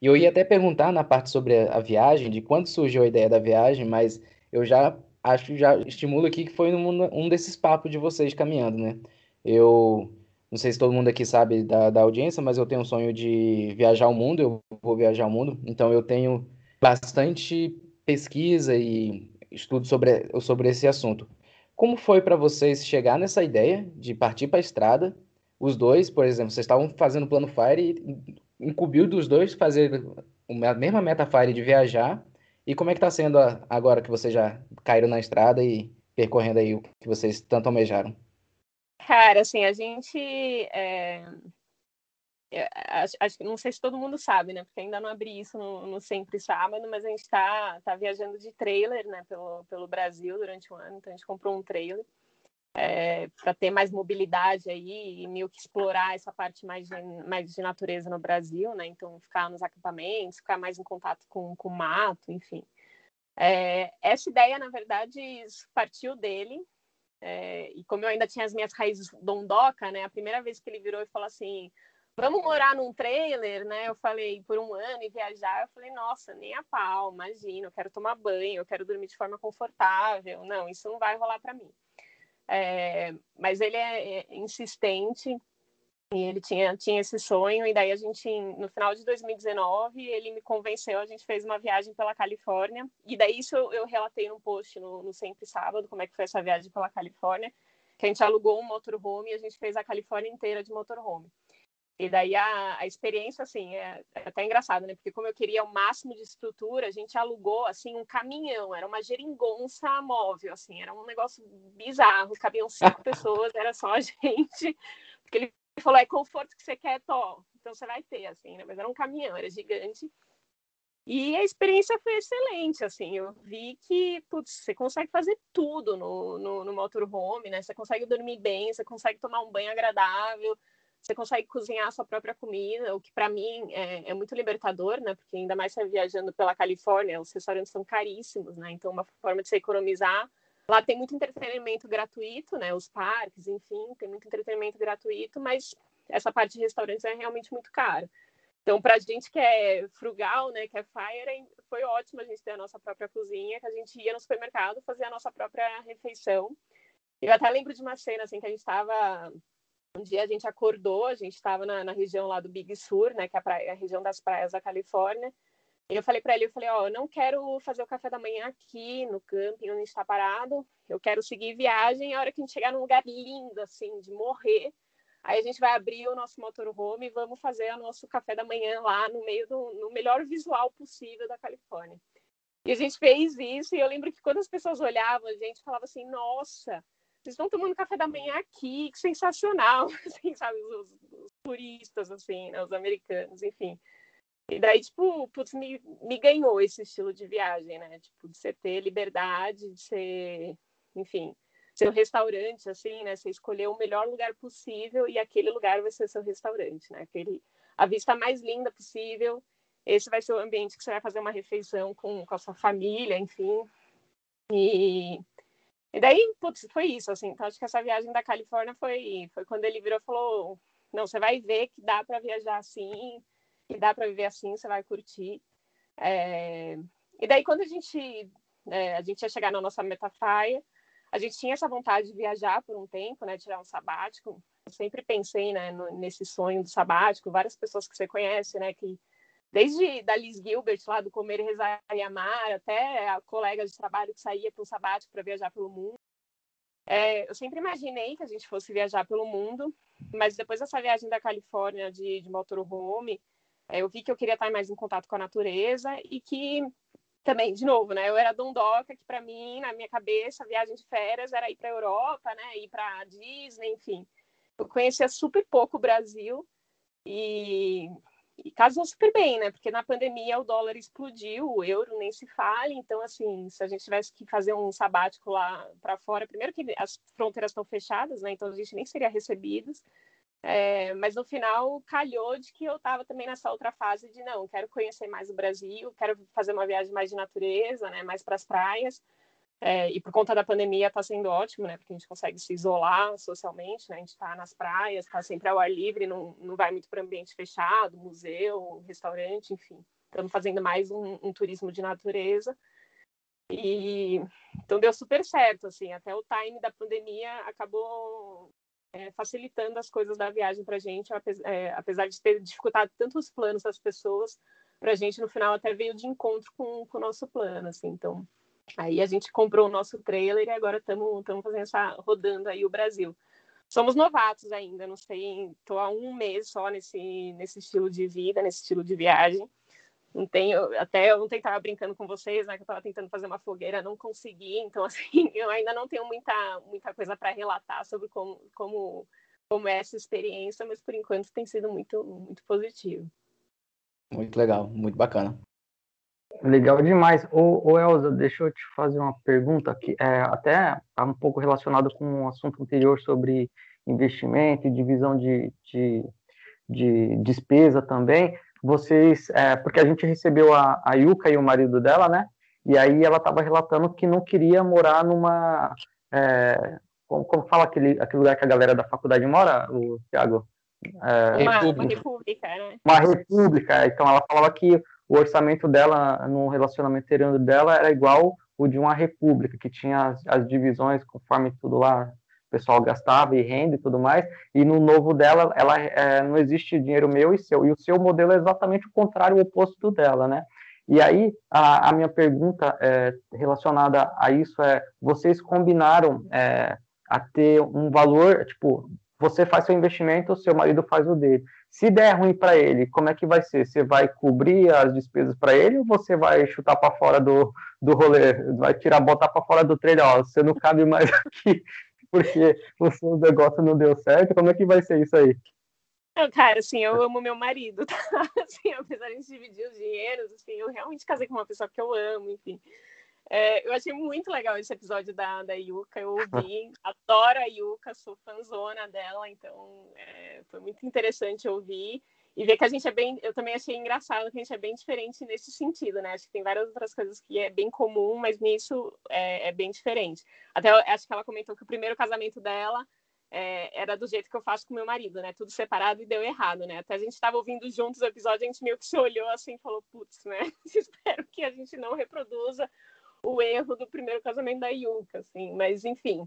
S1: E eu ia até perguntar na parte sobre a, a viagem, de quando surgiu a ideia da viagem, mas eu já acho, já estimulo aqui que foi um, um desses papos de vocês caminhando, né? Eu não sei se todo mundo aqui sabe da, da audiência, mas eu tenho um sonho de viajar o mundo, eu vou viajar o mundo, então eu tenho bastante pesquisa e estudo sobre, sobre esse assunto. Como foi para vocês chegar nessa ideia de partir para a estrada? Os dois, por exemplo, vocês estavam fazendo o plano Fire e incumbiu dos dois fazer a mesma meta Fire de viajar. E como é que está sendo agora que vocês já caíram na estrada e percorrendo aí o que vocês tanto almejaram?
S5: Cara, assim, a gente. É... Acho, acho, não sei se todo mundo sabe, né? Porque ainda não abri isso no, no Sempre Sábado, mas a gente está tá viajando de trailer, né? Pelo, pelo Brasil durante um ano. Então a gente comprou um trailer é, para ter mais mobilidade aí e meio que explorar essa parte mais de, mais de natureza no Brasil, né? Então ficar nos acampamentos, ficar mais em contato com o mato, enfim. É, essa ideia, na verdade, partiu dele. É, e como eu ainda tinha as minhas raízes dondoca, né? A primeira vez que ele virou e falou assim, vamos morar num trailer, né? Eu falei, por um ano e viajar. Eu falei, nossa, nem a pau, imagina, eu quero tomar banho, eu quero dormir de forma confortável. Não, isso não vai rolar para mim. É, mas ele é, é insistente e ele tinha, tinha esse sonho, e daí a gente, no final de 2019, ele me convenceu, a gente fez uma viagem pela Califórnia, e daí isso eu, eu relatei num post no, no Sempre Sábado, como é que foi essa viagem pela Califórnia, que a gente alugou um motorhome e a gente fez a Califórnia inteira de motorhome. E daí a, a experiência, assim, é, é, até engraçado, né? Porque como eu queria o máximo de estrutura, a gente alugou, assim, um caminhão, era uma geringonça móvel, assim, era um negócio bizarro, cabiam cinco [laughs] pessoas, era só a gente, porque ele falou, é conforto que você quer, to, então você vai ter, assim, né? Mas era um caminhão, era gigante. E a experiência foi excelente, assim, eu vi que, putz, você consegue fazer tudo no, no, no motorhome, né? Você consegue dormir bem, você consegue tomar um banho agradável, você consegue cozinhar a sua própria comida, o que para mim é, é, muito libertador, né? Porque ainda mais você viajando pela Califórnia, os restaurantes são caríssimos, né? Então, uma forma de você economizar. Lá tem muito entretenimento gratuito, né? Os parques, enfim, tem muito entretenimento gratuito, mas essa parte de restaurantes é realmente muito cara. Então, para a gente que é frugal, né, que é fire, foi ótimo a gente ter a nossa própria cozinha, que a gente ia no supermercado fazer a nossa própria refeição. Eu até lembro de uma cena assim que a gente estava um dia a gente acordou, a gente estava na, na, região lá do Big Sur, né, que é a, praia, a região das praias da Califórnia. E eu falei para ele, eu falei, ó, oh, eu não quero fazer o café da manhã aqui no camping onde está parado. Eu quero seguir viagem. A hora que a gente chegar num lugar lindo, assim, de morrer, aí a gente vai abrir o nosso motorhome e vamos fazer o nosso café da manhã lá no meio do no melhor visual possível da Califórnia. E a gente fez isso e eu lembro que quando as pessoas olhavam, a gente falava assim, nossa, vocês estão tomando café da manhã aqui, que sensacional, [laughs] assim, sabe, os, os turistas, assim, né, os americanos, enfim. E daí, tipo, putz, me, me ganhou esse estilo de viagem, né, tipo, de você ter liberdade, de ser, enfim, ser um restaurante, assim, né, você escolher o melhor lugar possível e aquele lugar vai ser seu restaurante, né, aquele, a vista mais linda possível, esse vai ser o ambiente que você vai fazer uma refeição com, com a sua família, enfim, e e daí, putz, foi isso, assim. Então, acho que essa viagem da Califórnia foi, foi quando ele virou e falou: não, você vai ver que dá para viajar assim, que dá para viver assim, você vai curtir. É... E daí, quando a gente, é, a gente ia chegar na nossa metafaia, a gente tinha essa vontade de viajar por um tempo, né, tirar um sabático. Eu sempre pensei, né, no, nesse sonho do sabático. Várias pessoas que você conhece, né, que desde da Liz Gilbert, lá do Comer, Rezar e Amar, até a colega de trabalho que saía para um sabático para viajar pelo mundo. É, eu sempre imaginei que a gente fosse viajar pelo mundo, mas depois dessa viagem da Califórnia de, de motorhome, é, eu vi que eu queria estar mais em contato com a natureza e que também, de novo, né, eu era dondoca, que para mim, na minha cabeça, viagem de férias era ir para Europa, né, ir para Disney, enfim. Eu conhecia super pouco o Brasil e e casou super bem, né? Porque na pandemia o dólar explodiu, o euro nem se fale. Então, assim, se a gente tivesse que fazer um sabático lá para fora, primeiro que as fronteiras estão fechadas, né? Então a gente nem seria recebidos. É, mas no final calhou de que eu estava também nessa outra fase de não, quero conhecer mais o Brasil, quero fazer uma viagem mais de natureza, né? Mais para as praias. É, e por conta da pandemia está sendo ótimo, né? Porque a gente consegue se isolar socialmente, né? A gente está nas praias, está sempre ao ar livre, não, não vai muito para ambiente fechado, museu, restaurante, enfim. Estamos fazendo mais um, um, turismo de natureza. E então deu super certo, assim. Até o time da pandemia acabou é, facilitando as coisas da viagem para a gente, é, apesar de ter dificultado tanto os planos das pessoas, para a gente no final até veio de encontro com, com o nosso plano, assim, então aí a gente comprou o nosso trailer e agora estamos fazendo essa rodando aí o Brasil. Somos novatos ainda, não sei, estou há um mês só nesse, nesse estilo de vida, nesse estilo de viagem, não tenho, até eu ontem estava brincando com vocês, né, que eu estava tentando fazer uma fogueira, não consegui, então [laughs] assim, eu ainda não tenho muita, muita coisa para relatar sobre como, como, como é essa experiência, mas por enquanto tem sido muito, muito positivo.
S1: Muito legal, muito bacana.
S3: Legal demais. Ô, ô Elza, deixa eu te fazer uma pergunta que é, até está um pouco relacionado com o assunto anterior sobre investimento e divisão de, de, de despesa também vocês, é, porque a gente recebeu a, a Yuka e o marido dela, né? E aí ela estava relatando que não queria morar numa, é, como, como, fala aquele, aquele lugar que a galera da faculdade mora, o Thiago?
S5: É, uma, república. uma república, né?
S3: Uma república. Então ela falava que o orçamento dela no relacionamento anterior dela era igual o de uma república, que tinha as, as divisões conforme tudo lá o pessoal gastava e rende e tudo mais, e no novo dela, ela é, não existe dinheiro meu e seu, e o seu modelo é exatamente o contrário, o oposto dela, né? E aí, a, a minha pergunta é, relacionada a isso é, vocês combinaram é, a ter um valor, tipo, você faz seu investimento, o seu marido faz o dele. Se der ruim para ele, como é que vai ser? Você vai cobrir as despesas para ele ou você vai chutar para fora do, do rolê? Vai tirar, botar para fora do trailer? Ó, você não cabe mais [laughs] aqui porque o seu negócio não deu certo? Como é que vai ser isso aí?
S5: Cara, assim, eu amo meu marido, [laughs] tá? Assim, apesar de dividir os dinheiros, assim, eu realmente casei com uma pessoa que eu amo, enfim. É, eu achei muito legal esse episódio da, da Yuka, eu ouvi, adoro a Yuka, sou fãzona dela, então é, foi muito interessante ouvir e ver que a gente é bem. Eu também achei engraçado que a gente é bem diferente nesse sentido, né? Acho que tem várias outras coisas que é bem comum, mas nisso é, é bem diferente. Até acho que ela comentou que o primeiro casamento dela é, era do jeito que eu faço com meu marido, né? Tudo separado e deu errado, né? Até a gente estava ouvindo juntos o episódio, a gente meio que se olhou assim e falou, putz, né? [laughs] Espero que a gente não reproduza o erro do primeiro casamento da Yuka, assim. Mas, enfim.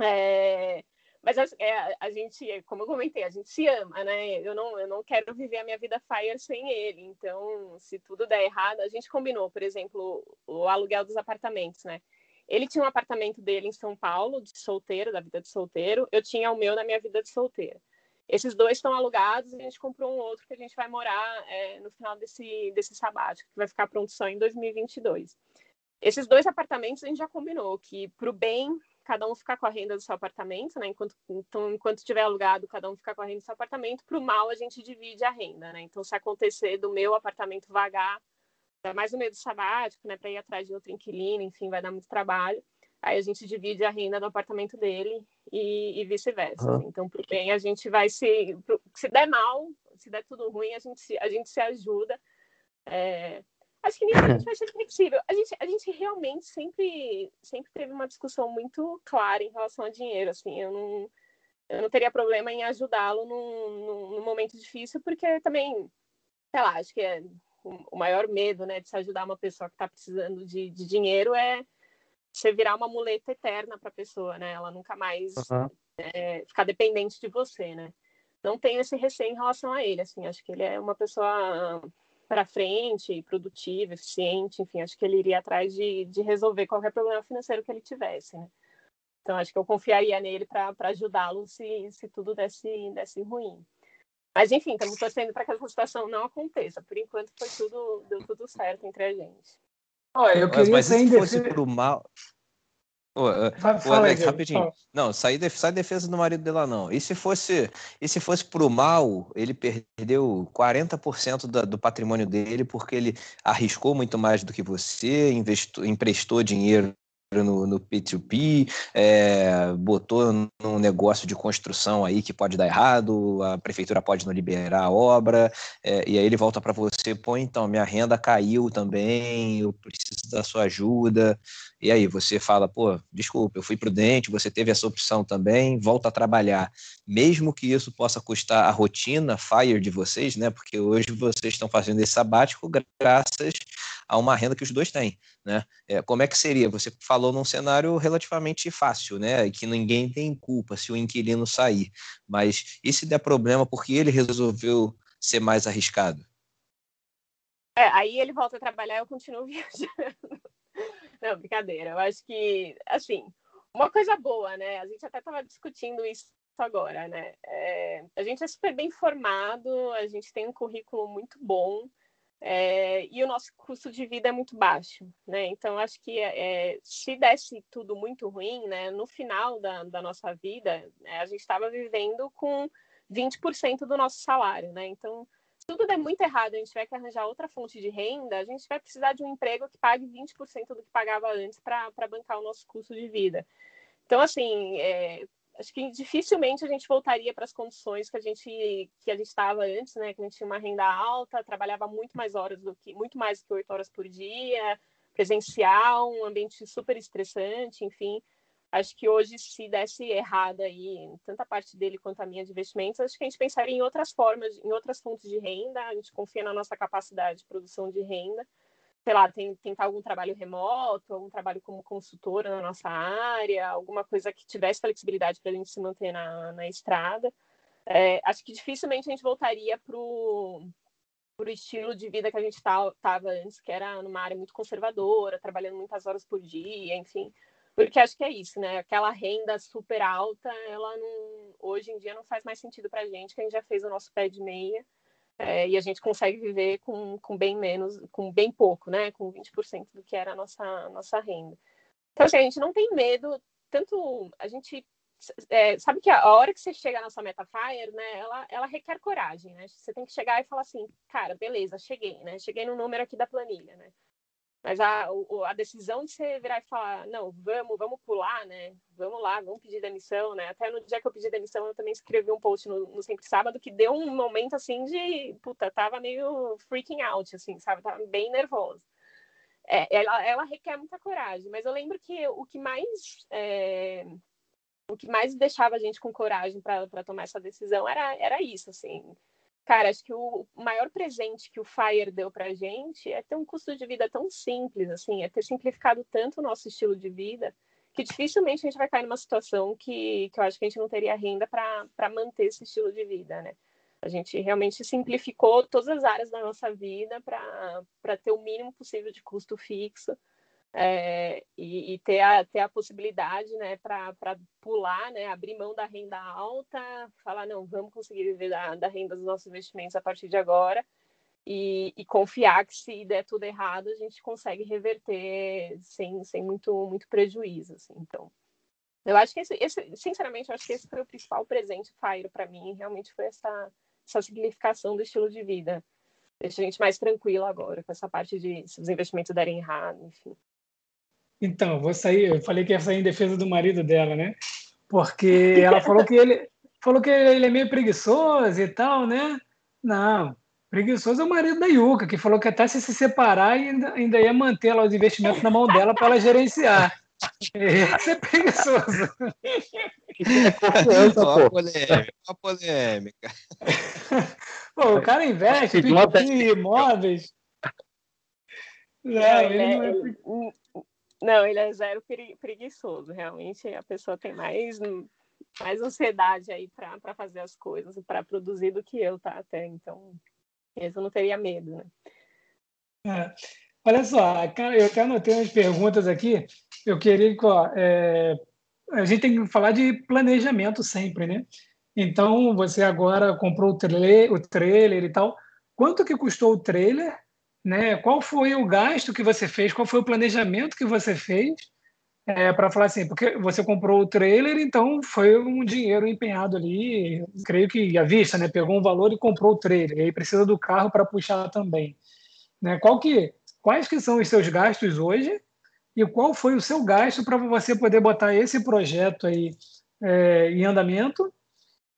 S5: É... Mas é, a gente, como eu comentei, a gente se ama, né? Eu não, eu não quero viver a minha vida fire sem ele. Então, se tudo der errado, a gente combinou, por exemplo, o aluguel dos apartamentos, né? Ele tinha um apartamento dele em São Paulo, de solteiro, da vida de solteiro. Eu tinha o meu na minha vida de solteira. Esses dois estão alugados e a gente comprou um outro que a gente vai morar é, no final desse, desse sabático, que vai ficar pronto só em 2022. Esses dois apartamentos a gente já combinou que, para o bem cada um ficar com a renda do seu apartamento, né? Enquanto, então, enquanto tiver alugado, cada um ficar com a renda do seu apartamento. Para o mal, a gente divide a renda, né? Então, se acontecer do meu apartamento vagar, é mais no meio do sabático, né? Para ir atrás de outro inquilino, enfim, vai dar muito trabalho. Aí a gente divide a renda do apartamento dele e, e vice-versa. Uhum. Então, para o bem, a gente vai se. Pro, se der mal, se der tudo ruim, a gente se, a gente se ajuda. É, Acho que nisso a [laughs] gente vai ser flexível. A gente, a gente realmente sempre, sempre teve uma discussão muito clara em relação a dinheiro. Assim, eu não, eu não teria problema em ajudá-lo num, num, num, momento difícil, porque também, sei lá, acho que é o, maior medo né, de se ajudar uma pessoa que está precisando de, de dinheiro é você virar uma muleta eterna para a pessoa, né? Ela nunca mais uhum. é, ficar dependente de você, né? Não tenho esse receio em relação a ele, assim, acho que ele é uma pessoa para frente, produtivo, eficiente, enfim, acho que ele iria atrás de, de resolver qualquer problema financeiro que ele tivesse, né? Então, acho que eu confiaria nele para ajudá-lo se, se tudo desse, desse ruim. Mas, enfim, estamos torcendo para que essa situação não aconteça. Por enquanto, foi tudo, deu tudo certo entre a gente.
S2: Olha, eu queria mas, mas se fosse pro mal, Ô, ô, Alex, rapidinho. Fala. Não, sai, sai defesa do marido dela, não. E se fosse e se fosse pro mal, ele perdeu 40% da, do patrimônio dele porque ele arriscou muito mais do que você, investou, emprestou dinheiro no, no P2P, é, botou num negócio de construção aí que pode dar errado, a prefeitura pode não liberar a obra, é, e aí ele volta para você, pô, então, minha renda caiu também, eu preciso da sua ajuda, e aí você fala, pô, desculpa, eu fui prudente, você teve essa opção também, volta a trabalhar, mesmo que isso possa custar a rotina, fire de vocês, né, porque hoje vocês estão fazendo esse sabático graças a uma renda que os dois têm, né? É, como é que seria? Você falou num cenário relativamente fácil, né? E que ninguém tem culpa se o inquilino sair, mas e se der problema porque ele resolveu ser mais arriscado?
S5: É, aí ele volta a trabalhar e eu continuo [laughs] viajando. Não, brincadeira. Eu acho que, assim, uma coisa boa, né? A gente até estava discutindo isso agora, né? É, a gente é super bem formado, a gente tem um currículo muito bom é, e o nosso custo de vida é muito baixo, né? Então, acho que é, se desse tudo muito ruim, né? No final da, da nossa vida, né, a gente estava vivendo com 20% do nosso salário, né? Então, tudo der muito errado, a gente tiver que arranjar outra fonte de renda, a gente vai precisar de um emprego que pague 20% do que pagava antes para bancar o nosso custo de vida. Então, assim, é, acho que dificilmente a gente voltaria para as condições que a gente que a gente estava antes, né? Que a gente tinha uma renda alta, trabalhava muito mais horas do que muito mais do que oito horas por dia, presencial, um ambiente super estressante, enfim. Acho que hoje, se desse errado aí, tanto a parte dele quanto a minha de investimentos, acho que a gente pensaria em outras formas, em outras fontes de renda, a gente confia na nossa capacidade de produção de renda. Sei lá, tentar algum trabalho remoto, algum trabalho como consultora na nossa área, alguma coisa que tivesse flexibilidade para a gente se manter na, na estrada. É, acho que dificilmente a gente voltaria para o estilo de vida que a gente estava antes, que era numa área muito conservadora, trabalhando muitas horas por dia, enfim. Porque acho que é isso, né? Aquela renda super alta, ela não, hoje em dia não faz mais sentido para a gente, que a gente já fez o nosso pé de meia é, e a gente consegue viver com, com bem menos, com bem pouco, né? Com 20% do que era a nossa, nossa renda. Então, a gente não tem medo, tanto a gente é, sabe que a hora que você chega na sua meta Fire, né, ela, ela requer coragem, né? Você tem que chegar e falar assim, cara, beleza, cheguei, né? Cheguei no número aqui da planilha, né? Mas a, a decisão de você virar e falar, não, vamos, vamos pular, né? Vamos lá, vamos pedir demissão, né? Até no dia que eu pedi demissão, eu também escrevi um post no, no Sempre Sábado que deu um momento assim de, puta, tava meio freaking out, assim, sabe? Tava bem nervosa. É, ela, ela requer muita coragem, mas eu lembro que o que mais é, o que mais deixava a gente com coragem para tomar essa decisão era, era isso, assim. Cara, acho que o maior presente que o Fire deu para a gente é ter um custo de vida tão simples, assim, é ter simplificado tanto o nosso estilo de vida, que dificilmente a gente vai cair numa situação que, que eu acho que a gente não teria renda para manter esse estilo de vida, né? A gente realmente simplificou todas as áreas da nossa vida para ter o mínimo possível de custo fixo é, e, e, ter, a, ter a possibilidade né, para pular, né, abrir mão da renda alta, falar, não, vamos conseguir viver da, da renda dos nossos investimentos a partir de agora e, e, confiar que se der tudo errado, a gente consegue reverter sem, sem muito, muito prejuízo. Assim. Então, eu acho que esse, esse, sinceramente, eu acho que esse foi o principal presente Fire para mim, realmente foi essa, essa simplificação do estilo de vida. Deixa a gente mais tranquila agora com essa parte de se os investimentos derem errado, enfim.
S4: Então, vou sair. Eu falei que ia sair em defesa do marido dela, né? Porque ela falou que ele [laughs] falou que ele é meio preguiçoso e tal, né? Não, preguiçoso é o marido da Yuka, que falou que até se se separar ainda, ainda ia manter lá os investimentos na mão dela para ela gerenciar. [laughs] Esse é preguiçoso. [laughs]
S2: Uma polêmica, uma polêmica.
S4: Pô, o cara investe em imóveis.
S5: Não, ele não é... Não, ele é zero preguiçoso. Realmente a pessoa tem mais, mais ansiedade aí para fazer as coisas, para produzir do que eu, tá? Até então, eu não teria medo, né?
S4: É. Olha só, eu até anotei umas perguntas aqui. Eu queria que ó, é, a gente tem que falar de planejamento sempre, né? Então, você agora comprou o trailer, o trailer e tal. Quanto que custou o trailer né? Qual foi o gasto que você fez? Qual foi o planejamento que você fez é, para falar assim? Porque você comprou o trailer, então foi um dinheiro empenhado ali, creio que à vista, né? Pegou um valor e comprou o trailer. E aí precisa do carro para puxar também, né? Qual que, quais que são os seus gastos hoje? E qual foi o seu gasto para você poder botar esse projeto aí é, em andamento?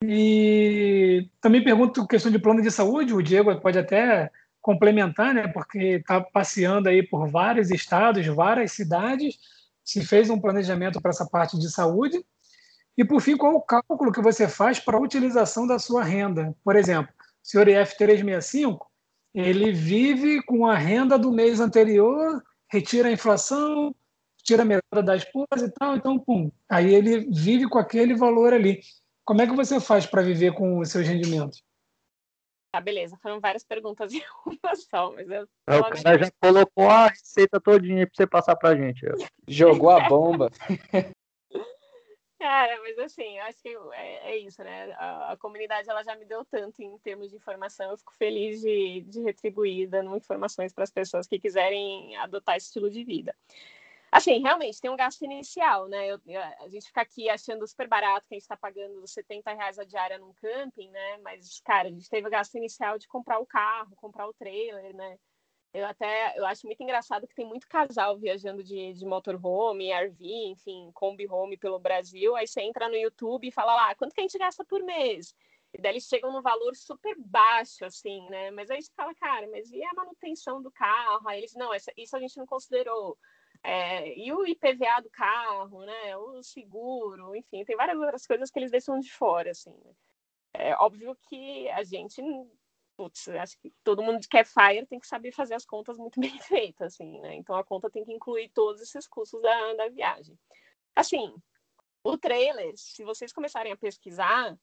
S4: E também pergunto questão de plano de saúde. O Diego pode até complementar, né, porque está passeando aí por vários estados, várias cidades, se fez um planejamento para essa parte de saúde. E, por fim, qual o cálculo que você faz para a utilização da sua renda? Por exemplo, senhor IF 365, ele vive com a renda do mês anterior, retira a inflação, tira a metade da esposa e tal, então, pum, aí ele vive com aquele valor ali. Como é que você faz para viver com os seus rendimentos?
S5: Tá, beleza. Foram várias perguntas [laughs] em uma só, mas eu.
S3: É, o cara já colocou a receita todinha para você passar pra gente.
S1: Jogou a [laughs] bomba.
S5: Cara, mas assim, eu acho que é, é isso, né? A, a, comunidade ela já me deu tanto em termos de informação, eu fico feliz de, de retribuir, dando informações para as pessoas que quiserem adotar esse estilo de vida. Assim, realmente, tem um gasto inicial, né? Eu, a gente fica aqui achando super barato que a gente está pagando 70 reais a diária num camping, né? Mas, cara, a gente teve o gasto inicial de comprar o carro, comprar o trailer, né? Eu até eu acho muito engraçado que tem muito casal viajando de, de motorhome, RV, enfim, Kombi Home pelo Brasil. Aí você entra no YouTube e fala lá, quanto que a gente gasta por mês? E daí eles chegam num valor super baixo, assim, né? Mas aí você fala, cara, mas e a manutenção do carro? Aí eles, não, essa, isso a gente não considerou. É, e o IPVA do carro, né? O seguro, enfim, tem várias outras coisas que eles deixam de fora, assim. Né? É óbvio que a gente putz, acho que todo mundo que é Fire tem que saber fazer as contas muito [laughs] bem feitas, assim, né? Então a conta tem que incluir todos esses custos da, da viagem. Assim, o trailer, se vocês começarem a pesquisar,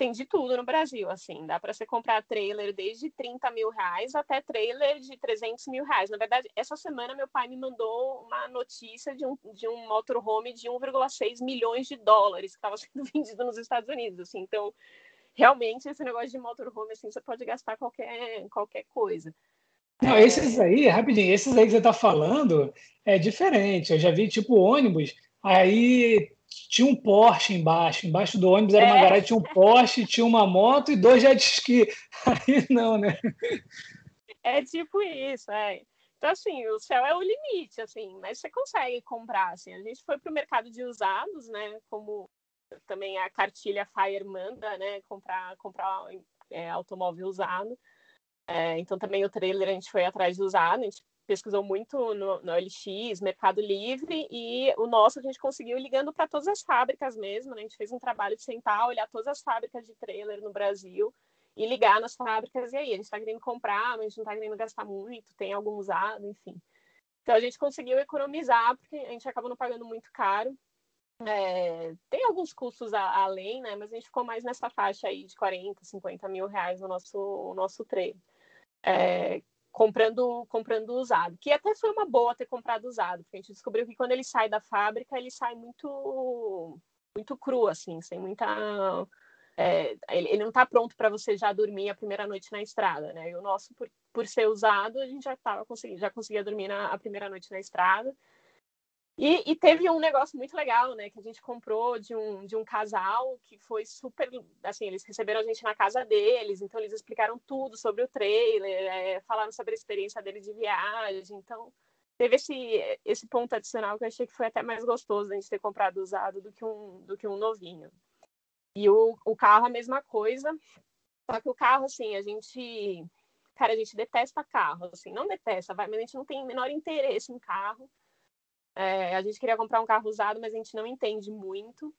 S5: tem de tudo no Brasil, assim, dá para você comprar trailer desde 30 mil reais até trailer de 300 mil reais. Na verdade, essa semana meu pai me mandou uma notícia de um, de um motorhome de 1,6 milhões de dólares que estava [laughs] sendo vendido nos Estados Unidos, assim, então realmente esse negócio de motorhome, assim, você pode gastar qualquer, qualquer coisa.
S4: Não, é... esses aí, rapidinho, esses aí que você tá falando é diferente. Eu já vi, tipo, ônibus, aí tinha um Porsche embaixo. Embaixo do ônibus era uma é. garagem, tinha um Porsche, tinha uma moto e dois jet ski. [laughs] Aí não, né?
S5: É tipo isso, é. Então, assim, o céu é o limite, assim, mas você consegue comprar, assim. A gente foi para o mercado de usados, né, como também a cartilha Fire manda, né, comprar, comprar é, automóvel usado. É, então também o trailer a gente foi atrás de usado, a gente pesquisou muito no, no LX, Mercado Livre, e o nosso a gente conseguiu ligando para todas as fábricas mesmo, né? A gente fez um trabalho de sentar, olhar todas as fábricas de trailer no Brasil e ligar nas fábricas, e aí, a gente está querendo comprar, mas a gente não está querendo gastar muito, tem algum usado, enfim. Então a gente conseguiu economizar, porque a gente acabou não pagando muito caro, é, tem alguns custos a, além, né? Mas a gente ficou mais nessa faixa aí de 40, 50 mil reais no nosso, nosso treino. É, comprando, comprando usado. Que até foi uma boa ter comprado usado, porque a gente descobriu que quando ele sai da fábrica, ele sai muito, muito cru, assim, sem muita. É, ele, não está pronto para você já dormir a primeira noite na estrada, né? E o nosso, por, por ser usado, a gente já tava conseguindo, já conseguia dormir na a primeira noite na estrada. E, e, teve um negócio muito legal, né, que a gente comprou de um, de um casal que foi super, assim, eles receberam a gente na casa deles, então eles explicaram tudo sobre o trailer, é, falaram sobre a experiência dele de viagem, então teve esse, esse ponto adicional que eu achei que foi até mais gostoso a gente ter comprado usado do que um, do que um novinho. E o, o carro a mesma coisa, só que o carro, assim, a gente, cara, a gente detesta carro, assim, não detesta, vai, mas a gente não tem o menor interesse em carro, é, a gente queria comprar um carro usado, mas a gente não entende muito.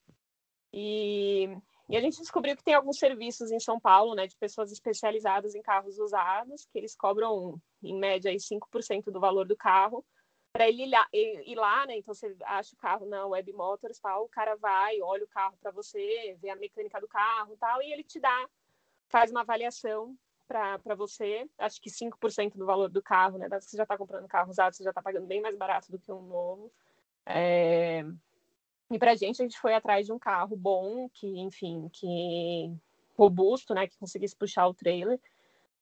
S5: E, e, a gente descobriu que tem alguns serviços em São Paulo, né, de pessoas especializadas em carros usados, que eles cobram, em média, aí, 5% do valor do carro para ele ir lá, né? Então você acha o carro na Web Motors, tal, o cara vai, olha o carro para você, vê a mecânica do carro, tal, e ele te dá, faz uma avaliação para você. Acho que 5% do valor do carro, né? Você já está comprando carro usado, você já está pagando bem mais barato do que um novo. É... E para a gente, a gente foi atrás de um carro bom, que, enfim, que robusto, né? Que conseguisse puxar o trailer.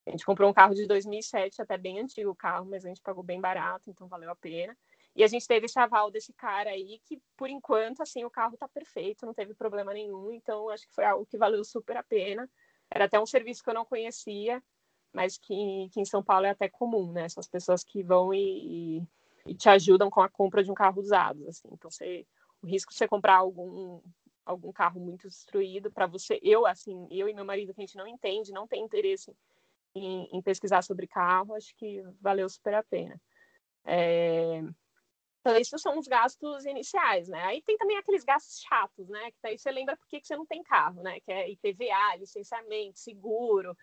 S5: A gente comprou um carro de 2007, até bem antigo o carro, mas a gente pagou bem barato, então valeu a pena. E a gente teve esse aval desse cara aí, que por enquanto, assim, o carro tá perfeito, não teve problema nenhum, então acho que foi algo que valeu super a pena. Era até um serviço que eu não conhecia, mas que, que em São Paulo é até comum, né? Essas pessoas que vão e, e, te ajudam com a compra de um carro usado, assim. Então, você, o risco de você comprar algum algum carro muito destruído para você, eu assim, eu e meu marido que a gente não entende, não tem interesse em, em pesquisar sobre carro, acho que valeu super a pena. É, então, esses são os gastos iniciais, né? Aí tem também aqueles gastos chatos, né? Que daí você lembra por que você não tem carro, né? Que é IPVA, licenciamento, seguro.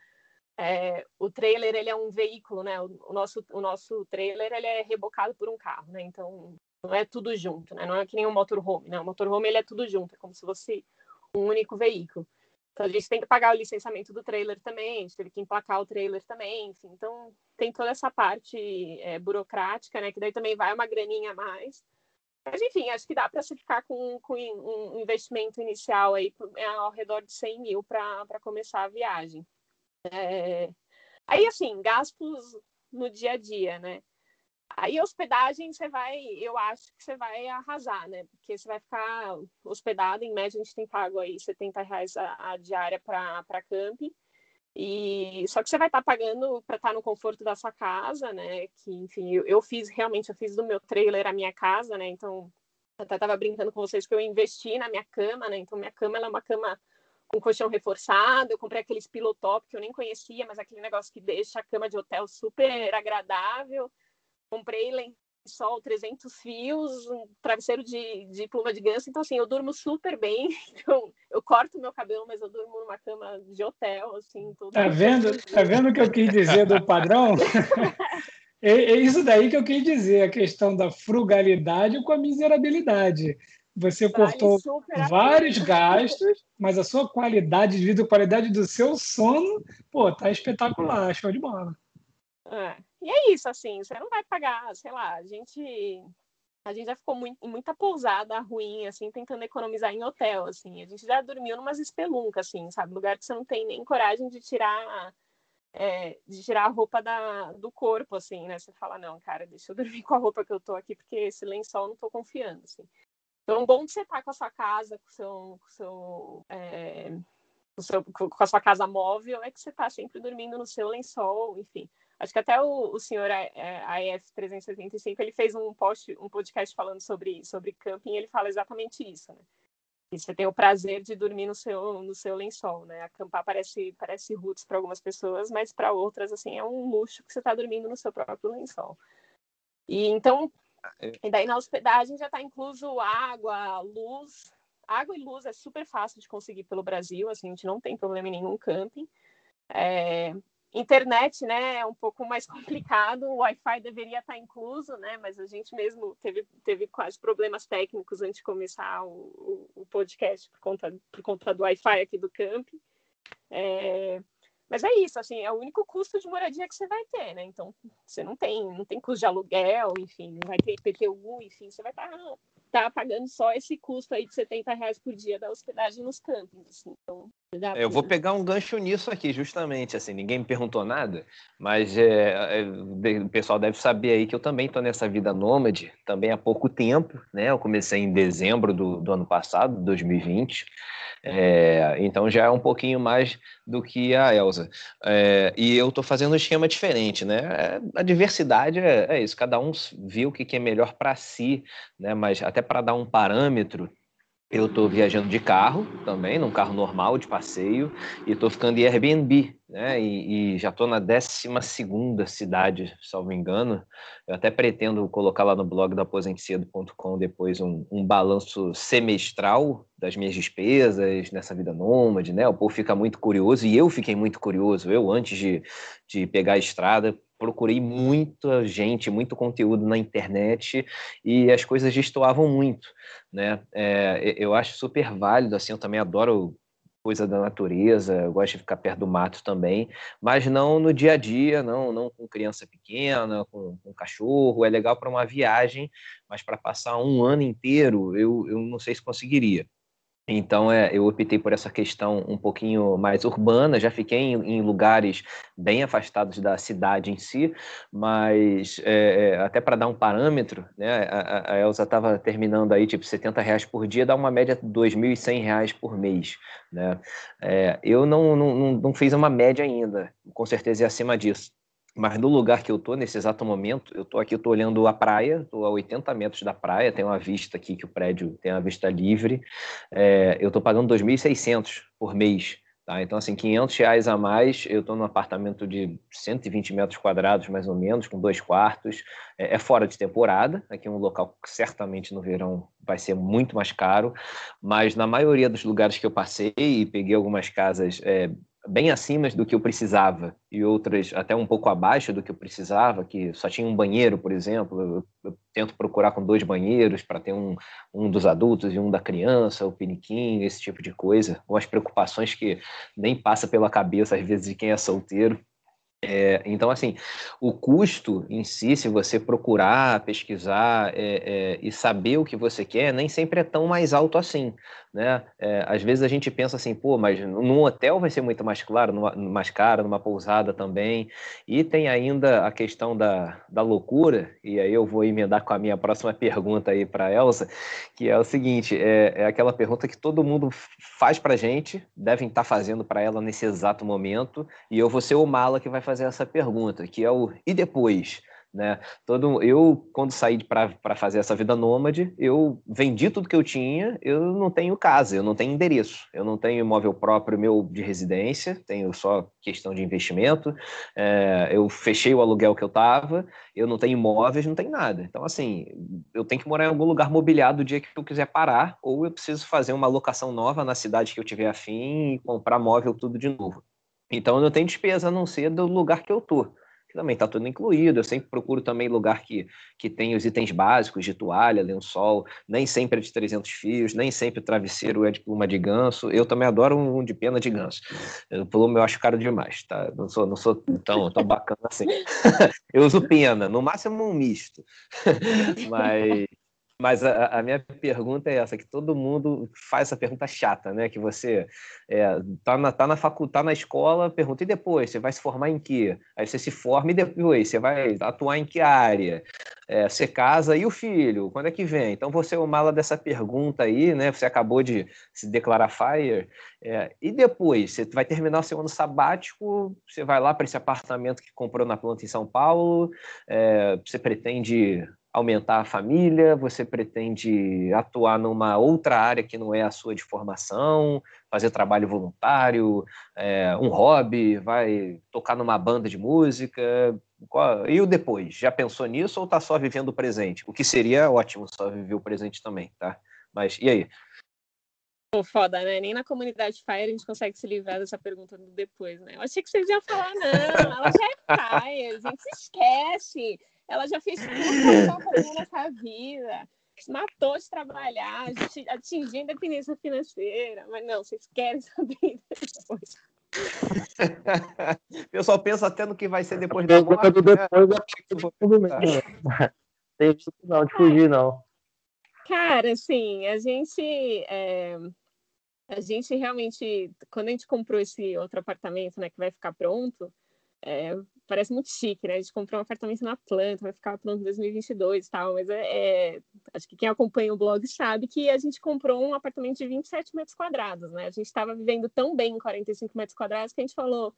S5: é, o trailer ele é um veículo, né? O, o, nosso, o nosso trailer ele é rebocado por um carro, né? Então não é tudo junto, né? Não é que nem um motorhome, né? O motorhome ele é tudo junto, é como se fosse um único veículo. Então a gente tem que pagar o licenciamento do trailer também, a gente teve que emplacar o trailer também, enfim. Então tem toda essa parte é, burocrática, né? Que daí também vai uma graninha a mais. Mas enfim, acho que dá para você ficar com, com, um investimento inicial aí é, ao redor de 100 mil para começar a viagem. É... Aí, assim, gastos no dia a dia, né? Aí, hospedagem, você vai, eu acho que você vai arrasar, né? Porque você vai ficar hospedado, em média, a gente tem pago aí 70 reais a, a diária para camping. E só que você vai estar tá pagando para estar tá no conforto da sua casa, né? Que, enfim, eu, eu, fiz realmente, eu fiz do meu trailer a minha casa, né? Então, até estava brincando com vocês que eu investi na minha cama, né? Então, minha cama ela é uma cama com colchão reforçado. Eu comprei aqueles pilotop que eu nem conhecia, mas aquele negócio que deixa a cama de hotel super agradável. Comprei lençol 300 fios, um travesseiro de, de pluma de ganso. Então, assim, eu durmo super bem. [laughs] Então, eu corto meu cabelo, mas eu durmo numa cama de hotel, assim. Tudo
S4: tá vendo? Tá vendo o que eu quis dizer do padrão? [laughs] é, é isso daí que eu quis dizer, a questão da frugalidade com a miserabilidade. Você cortou vários gastos, mas a sua qualidade de vida, a qualidade do seu sono, pô, tá espetacular, show de bola.
S5: É. E é isso, assim, você não vai pagar, sei lá, a gente a gente já ficou muito, em muita pousada ruim, assim, tentando economizar em hotel, assim. A gente já dormiu numas espeluncas, assim, sabe? Lugar que você não tem nem coragem de tirar é, de tirar a roupa da, do corpo, assim, né? Você fala, não, cara, deixa eu dormir com a roupa que eu tô aqui, porque esse lençol eu não tô confiando, assim. Então, bom de você estar com a sua casa, com, seu, com, seu, é, com, seu, com a sua casa móvel, é que você está sempre dormindo no seu lençol, enfim. Acho que até o, o senhor é, AF 375 ele fez um post, um podcast falando sobre, sobre camping, e ele fala exatamente isso, né? E você tem o prazer de dormir no seu, no seu lençol, né? Acampar parece, parece roots para algumas pessoas, mas para outras, assim, é um luxo que você está dormindo no seu próprio lençol. E então, é. E daí na hospedagem já está incluso água, luz. Água e luz é super fácil de conseguir pelo Brasil, assim, a gente não tem problema em nenhum camping. É, internet, né, é um pouco mais [laughs] complicado, o Wi-Fi deveria estar incluso, né, mas a gente mesmo teve, teve quase problemas técnicos antes de começar o, o, o podcast por conta, por conta do Wi-Fi aqui do camping. É, mas é isso, assim, é o único custo de moradia que você vai ter, né? Então, você não tem, não tem custo de aluguel, enfim, não vai ter IPTU, enfim, você vai estar tá, tá pagando só esse custo aí de 70 reais por dia da hospedagem nos campings, assim. Então,
S2: eu vou pegar um gancho nisso aqui, justamente, assim, ninguém me perguntou nada, mas é, é, o pessoal deve saber aí que eu também estou nessa vida nômade, também há pouco tempo, né? Eu comecei em dezembro do, do ano passado, 2020, é, então já é um pouquinho mais do que a Elsa. É, e eu estou fazendo um esquema diferente, né? É, a diversidade é, é, isso, cada um viu o que, que é melhor para si, né? Mas até para dar um parâmetro, eu estou viajando de carro também, num carro normal de passeio, e estou ficando em Airbnb, né? E, e já estou na 12 cidade, salvo engano. Eu até pretendo colocar lá no blog da aposentecedo.com depois um, um, balanço semestral das minhas despesas nessa vida nômade, né? O povo fica muito curioso, e eu fiquei muito curioso. Eu, antes de, de pegar a estrada, procurei muita gente, muito conteúdo na internet e as coisas destoavam muito, né? É, eu acho super válido, assim, eu também adoro coisa da natureza, eu gosto de ficar perto do mato também, mas não no dia a dia, não, não com criança pequena, com, com cachorro, é legal para uma viagem, mas para passar um ano inteiro, eu, eu não sei se conseguiria. Então, é, eu optei por essa questão um pouquinho mais urbana, já fiquei em, em lugares bem afastados da cidade em si, mas é, é até para dar um parâmetro, né, a, a Elza estava terminando aí, tipo, 70 reais por dia, dá uma média de 2.100 reais por mês, né? É, eu não, não, não fiz uma média ainda, com certeza é acima disso. Mas no lugar que eu tô, nesse exato momento, eu tô aqui, eu tô olhando a praia, tô a 80 metros da praia, tem uma vista aqui que o prédio tem uma vista livre. É, eu tô pagando 2.600 por mês, tá? Então, assim, 500 reais a mais, eu tô num apartamento de 120 metros quadrados, mais ou menos, com dois quartos. É, é fora de temporada, aqui é um local que certamente no verão vai ser muito mais caro, mas na maioria dos lugares que eu passei e peguei algumas casas é, bem acima do que eu precisava e outras até um pouco abaixo do que eu precisava, que só tinha um banheiro, por exemplo. Eu, eu tento procurar com dois banheiros para ter um, um dos adultos e um da criança, o piniquinho, esse tipo de coisa. Ou as preocupações que nem passa pela cabeça, às vezes, de quem é solteiro. É, então, assim, o custo em si, se você procurar, pesquisar é, é, e saber o que você quer, nem sempre é tão mais alto assim né? É, às vezes a gente pensa assim, pô, mas num hotel vai ser muito mais claro, numa, mais caro, numa pousada também. E tem ainda a questão da, da loucura, e aí eu vou emendar com a minha próxima [laughs] pergunta aí para Elsa, que é o seguinte: é, é, aquela pergunta que todo mundo faz para gente, devem estar tá fazendo para ela nesse exato momento, e eu vou ser o mala que vai fazer essa pergunta, que é o e depois? Né? Todo, eu, quando saí para fazer essa vida nômade, eu vendi tudo que eu tinha, eu não tenho casa, eu não tenho endereço, eu não tenho imóvel próprio meu de residência, tenho só questão de investimento, é, eu fechei o aluguel que eu estava, eu não tenho imóveis, não tenho nada. Então, assim, eu tenho que morar em algum lugar mobiliado o dia que eu quiser parar, ou eu preciso fazer uma locação nova na cidade que eu tiver afim e comprar móvel tudo de novo. Então, eu não tenho despesa a não ser do lugar que eu tô também está tudo incluído. Eu sempre procuro também lugar que, que tem os itens básicos de toalha, lençol, nem sempre é de 300 fios, nem sempre o travesseiro é de pluma de ganso. Eu também adoro um de pena de ganso. O pluma eu acho caro demais, tá? Não sou, não sou tão, tão bacana assim. [laughs] eu uso pena, no máximo um misto. [laughs] Mas mas a, a, minha pergunta é essa, que todo mundo faz essa pergunta chata, né? Que você é, tá, na, tá, na facu, tá na escola, pergunta, e depois? Você vai se formar em quê? Aí você se forma e depois você vai atuar em que área? É, você casa e o filho? Quando é que vem? Então você é o mala dessa pergunta aí, né? Você acabou de se declarar FIRE. É, e depois? Você vai terminar o seu ano sabático, você vai lá para esse apartamento que comprou na planta em São Paulo, é, você pretende aumentar a família? Você pretende atuar numa outra área que não é a sua de formação, fazer trabalho voluntário, é, um hobby, vai tocar numa banda de música? E o depois? Já pensou nisso ou está só vivendo o presente? O que seria ótimo só viver o presente também, tá? Mas e aí?
S5: Pô, foda, né? Nem na comunidade Fire a gente consegue se livrar dessa pergunta do depois, né? Eu achei que vocês iam falar, não, ela já é Fire, a gente se esquece. Ela já fez tudo nessa vida. Matou de trabalhar, atingir a independência financeira. Mas não, vocês querem saber [laughs] depois. [laughs]
S2: O pessoal pensa até no que vai ser depois da morte. Do depois
S3: né? Tem isso não, de fugir, não.
S5: Cara, assim, a gente. É, a gente realmente, quando a gente comprou esse outro apartamento, né, que vai ficar pronto, é, parece muito chique, né? A gente comprou um apartamento na planta, vai ficar pronto em 2022 e tal, mas é, é, acho que quem acompanha o blog sabe que a gente comprou um apartamento de 27 metros quadrados, né? A gente estava vivendo tão bem em 45 metros quadrados que a gente falou,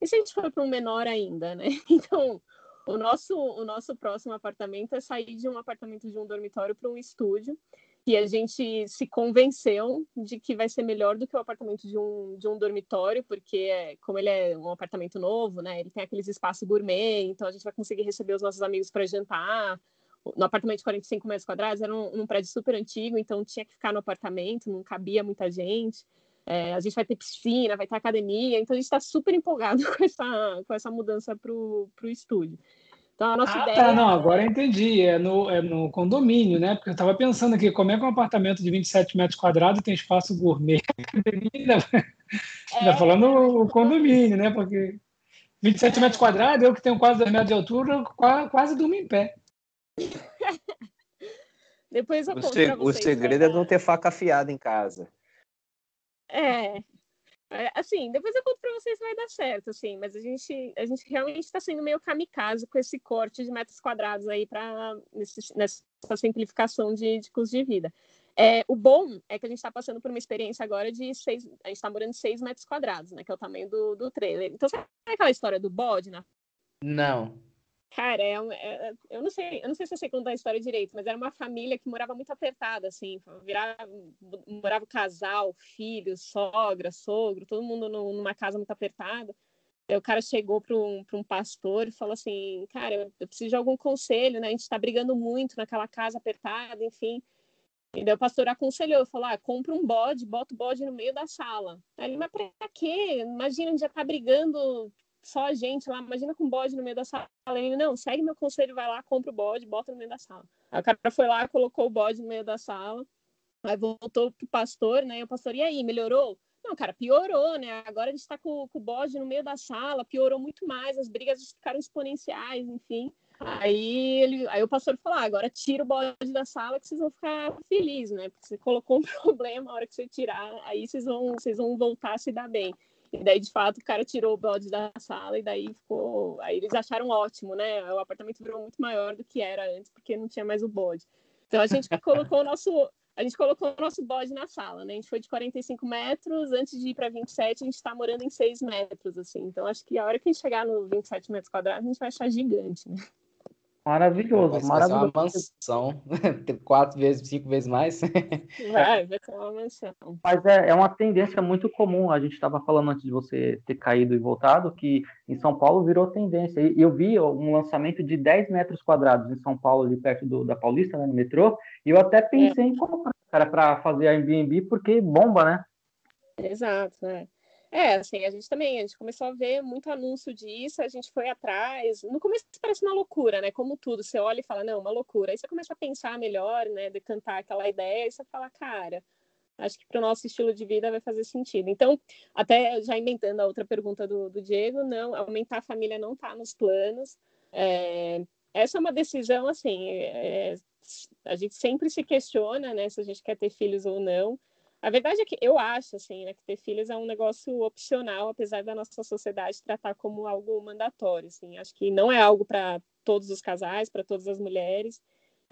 S5: e se a gente for para um menor ainda, né? [laughs] Então, o nosso, o nosso próximo apartamento é sair de um apartamento de um dormitório para um estúdio que a gente se convenceu de que vai ser melhor do que o apartamento de um, de um dormitório, porque é, como ele é um apartamento novo, né, ele tem aqueles espaços gourmet, então a gente vai conseguir receber os nossos amigos para jantar. No apartamento de 45 metros quadrados, era um, um, prédio super antigo, então tinha que ficar no apartamento, não cabia muita gente. É, a gente vai ter piscina, vai ter academia, então a gente está super empolgado [laughs] com essa, com essa mudança para o estúdio.
S4: Então, a nossa ah, ideia. Tá, não, agora eu entendi. É no, é no condomínio, né? Porque eu estava pensando aqui, como é que um apartamento de 27 metros quadrados tem espaço gourmet? [laughs] Ainda, é, falando o condomínio, né? Porque 27 metros quadrados, eu que tenho quase 2 metros de altura, quase, quase durmo em pé.
S5: Depois eu
S2: o, se, o segredo é não ter faca afiada em casa.
S5: É, é, assim, depois eu conto para vocês se vai dar certo, assim, mas a gente, a gente realmente está sendo meio kamikaze com esse corte de metros quadrados aí para nessa simplificação de, de custo de vida. É, o bom é que a gente está passando por uma experiência agora de seis, a gente está morando seis metros quadrados, né, que é o tamanho do, do trailer. Então, sabe aquela história do bode, né?
S1: Não.
S5: Cara, é, é, eu não sei, eu não sei se eu sei contar a história direito, mas era uma família que morava muito apertada, assim, virava, morava casal, filho, sogra, sogro, todo mundo numa casa muito apertada. Aí o cara chegou para um, um pastor e falou assim, cara, eu, preciso de algum conselho, né? A gente está brigando muito naquela casa apertada, enfim. E daí o pastor aconselhou, falou, ah, compra um bode, bota o bode no meio da sala. Aí ele, mas pra quê? Imagina, já tá brigando só a gente lá, imagina com um bode no meio da sala. Ele, não, segue meu conselho, vai lá, compra o bode, bota no meio da sala. Aí o cara foi lá, colocou o bode no meio da sala, aí voltou pro pastor, né, e o pastor, e aí, melhorou? Não, cara, piorou, né? Agora a gente tá com, com o bode no meio da sala, piorou muito mais, as brigas ficaram exponenciais, enfim. Aí, ele, aí o pastor falou: ah, agora tira o bode da sala que vocês vão ficar felizes, né? Porque você colocou um [laughs] problema, a hora que você tirar, aí vocês vão, vocês vão voltar a se dar bem. E daí, de fato, o cara tirou o bode da sala e daí ficou. Aí eles acharam ótimo, né? O apartamento virou muito maior do que era antes, porque não tinha mais o bode. Então a gente [laughs] colocou o nosso. A gente colocou o nosso bode na sala, né? A gente foi de 45 metros, antes de ir para 27, a gente está morando em 6 metros, assim. Então, acho que a hora que a gente chegar no 27 metros quadrados, a gente vai achar gigante, né?
S3: Maravilhoso,
S1: vai
S3: maravilhoso.
S1: Vai ser uma mansão, [laughs] quatro vezes, cinco vezes mais.
S5: Vai, vai ser uma mansão.
S3: Mas é, é uma tendência muito comum. A gente estava falando antes de você ter caído e voltado que em São Paulo virou tendência. E eu vi um lançamento de 10 metros quadrados em São Paulo, ali perto do, da Paulista, né, no metrô. E eu até pensei é. em comprar, cara, para fazer a Airbnb, porque bomba, né?
S5: Exato, né? É, assim, a gente também, a gente começou a ver muito anúncio disso, a gente foi atrás. No começo parece uma loucura, né? Como tudo, você olha e fala, não, uma loucura. Aí você começa a pensar melhor, né? Decantar aquela ideia, e você fala, cara, acho que para o nosso estilo de vida vai fazer sentido. Então, até já inventando a outra pergunta do, do Diego, não, aumentar a família não está nos planos. É, essa é uma decisão, assim, é, a gente sempre se questiona, né? Se a gente quer ter filhos ou não. A verdade é que eu acho, assim, né, que ter filhos é um negócio opcional, apesar da nossa sociedade tratar como algo mandatório, assim. Acho que não é algo para todos os casais, para todas as mulheres.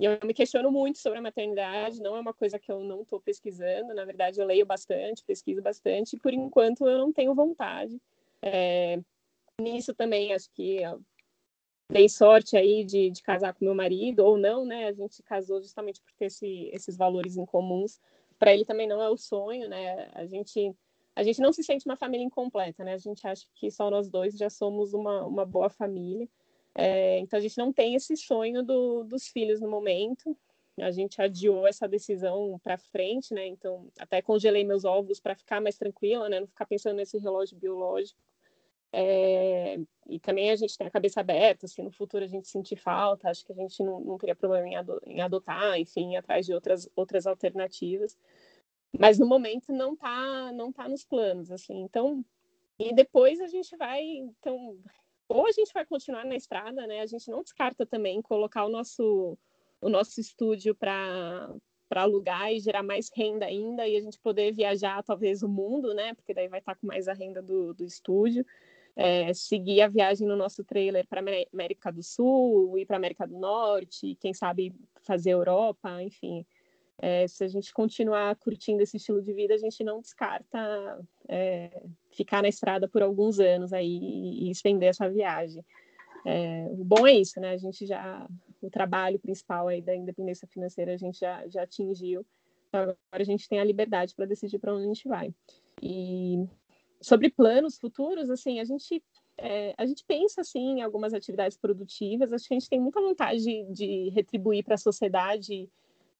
S5: E eu me questiono muito sobre a maternidade, não é uma coisa que eu não estou pesquisando, na verdade eu leio bastante, pesquiso bastante, e por enquanto eu não tenho vontade. É, nisso também acho que dei sorte aí de, de, casar com meu marido, ou não, né? A gente casou justamente por ter esse, esses valores em comuns para ele também não é o sonho, né? A gente a gente não se sente uma família incompleta, né? A gente acha que só nós dois já somos uma, uma boa família. É, então a gente não tem esse sonho do, dos filhos no momento. A gente adiou essa decisão para frente, né? Então até congelei meus ovos para ficar mais tranquila, né? Não ficar pensando nesse relógio biológico. É, e também a gente tem a cabeça aberta, se no futuro a gente sentir falta, acho que a gente não, não teria problema em, adotar, enfim, atrás de outras, outras alternativas. Mas no momento não tá, não tá nos planos, assim. Então, e depois a gente vai, então, ou a gente vai continuar na estrada, né? A gente não descarta também colocar o nosso, o nosso estúdio para para alugar e gerar mais renda ainda e a gente poder viajar talvez o mundo, né? Porque daí vai estar tá com mais a renda do, do estúdio é, seguir a viagem no nosso trailer para América do Sul, ir para América do Norte, quem sabe fazer Europa, enfim. É, se a gente continuar curtindo esse estilo de vida, a gente não descarta é, ficar na estrada por alguns anos aí e, estender essa viagem. É, o bom é isso, né? A gente já o trabalho principal aí da independência financeira a gente já, já atingiu. Então, agora a gente tem a liberdade para decidir para onde a gente vai. E sobre planos futuros, assim, a gente é, a gente pensa assim em algumas atividades produtivas. Acho que a gente tem muita vontade de, de retribuir para a sociedade.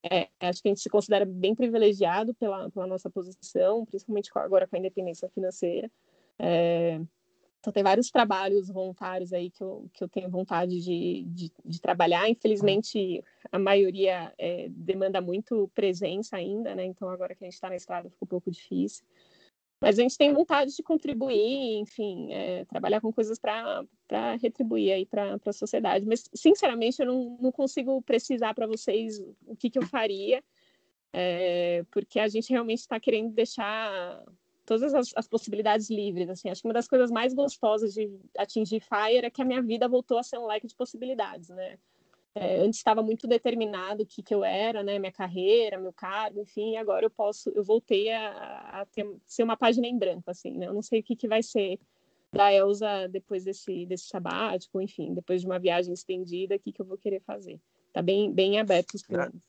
S5: É, acho que a gente se considera bem privilegiado pela, pela nossa posição, principalmente agora com a independência financeira. É, então, tem vários trabalhos voluntários aí que eu, que eu tenho vontade de, de, de trabalhar. Infelizmente, a maioria é, demanda muito presença ainda, né? Então, agora que a gente está na estrada, fica um pouco difícil. Mas a gente tem vontade de contribuir, enfim, é, trabalhar com coisas para retribuir aí para a sociedade. Mas, sinceramente, eu não, não consigo precisar para vocês o que, que eu faria, é, porque a gente realmente está querendo deixar todas as, as, possibilidades livres. Assim, acho que uma das coisas mais gostosas de atingir Fire é que a minha vida voltou a ser um leque de possibilidades, né? É, antes estava muito determinado o que, que eu era, né, minha carreira, meu cargo, enfim, agora eu posso, eu voltei a, a ter, ser uma página em branco, assim, né, eu não sei o que, que vai ser da Elsa depois desse, desse sabático, enfim, depois de uma viagem estendida, o que, que eu vou querer fazer. Tá bem, bem aberto os planos.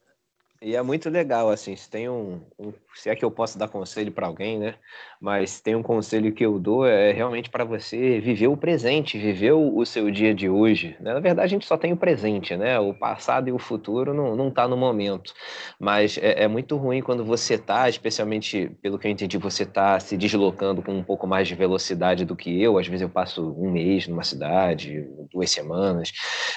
S2: E é muito legal, assim, se tem um, um se é que eu posso dar conselho para alguém, né? Mas tem um conselho que eu dou é realmente para você viver o presente, viver o, o, seu dia de hoje. Né? Na verdade, a gente só tem o presente, né? O passado e o futuro não, não tá no momento. Mas é, é muito ruim quando você tá, especialmente pelo que eu entendi, você tá se deslocando com um pouco mais de velocidade do que eu. Às vezes eu passo um mês numa cidade, duas semanas.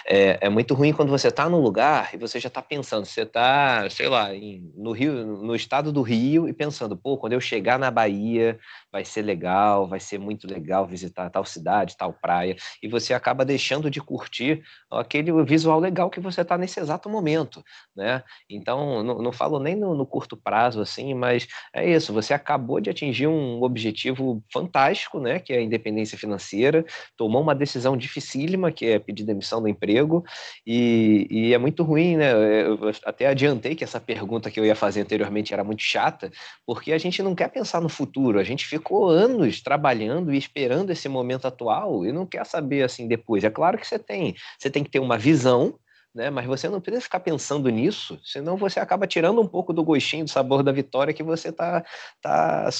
S2: É, é muito ruim quando você tá num lugar e você já tá pensando, você tá sei lá, em, no Rio, no estado do Rio, e pensando, pô, quando eu chegar na Bahia, vai ser legal, vai ser muito legal visitar tal cidade, tal praia, e você acaba deixando de curtir aquele visual legal que você está nesse exato momento, né? Então, não, não falo nem no, no, curto prazo, assim, mas é isso, você acabou de atingir um objetivo fantástico, né, que é a independência financeira, tomou uma decisão dificílima, que é pedir demissão do emprego, e, e é muito ruim, né? Eu até adiantei que que essa pergunta que eu ia fazer anteriormente era muito chata, porque a gente não quer pensar no futuro, a gente ficou anos trabalhando e esperando esse momento atual e não quer saber assim depois. É claro que você tem, você tem que ter uma visão, né? Mas você não precisa ficar pensando nisso, senão você acaba tirando um pouco do gostinho, do sabor da vitória que você está tá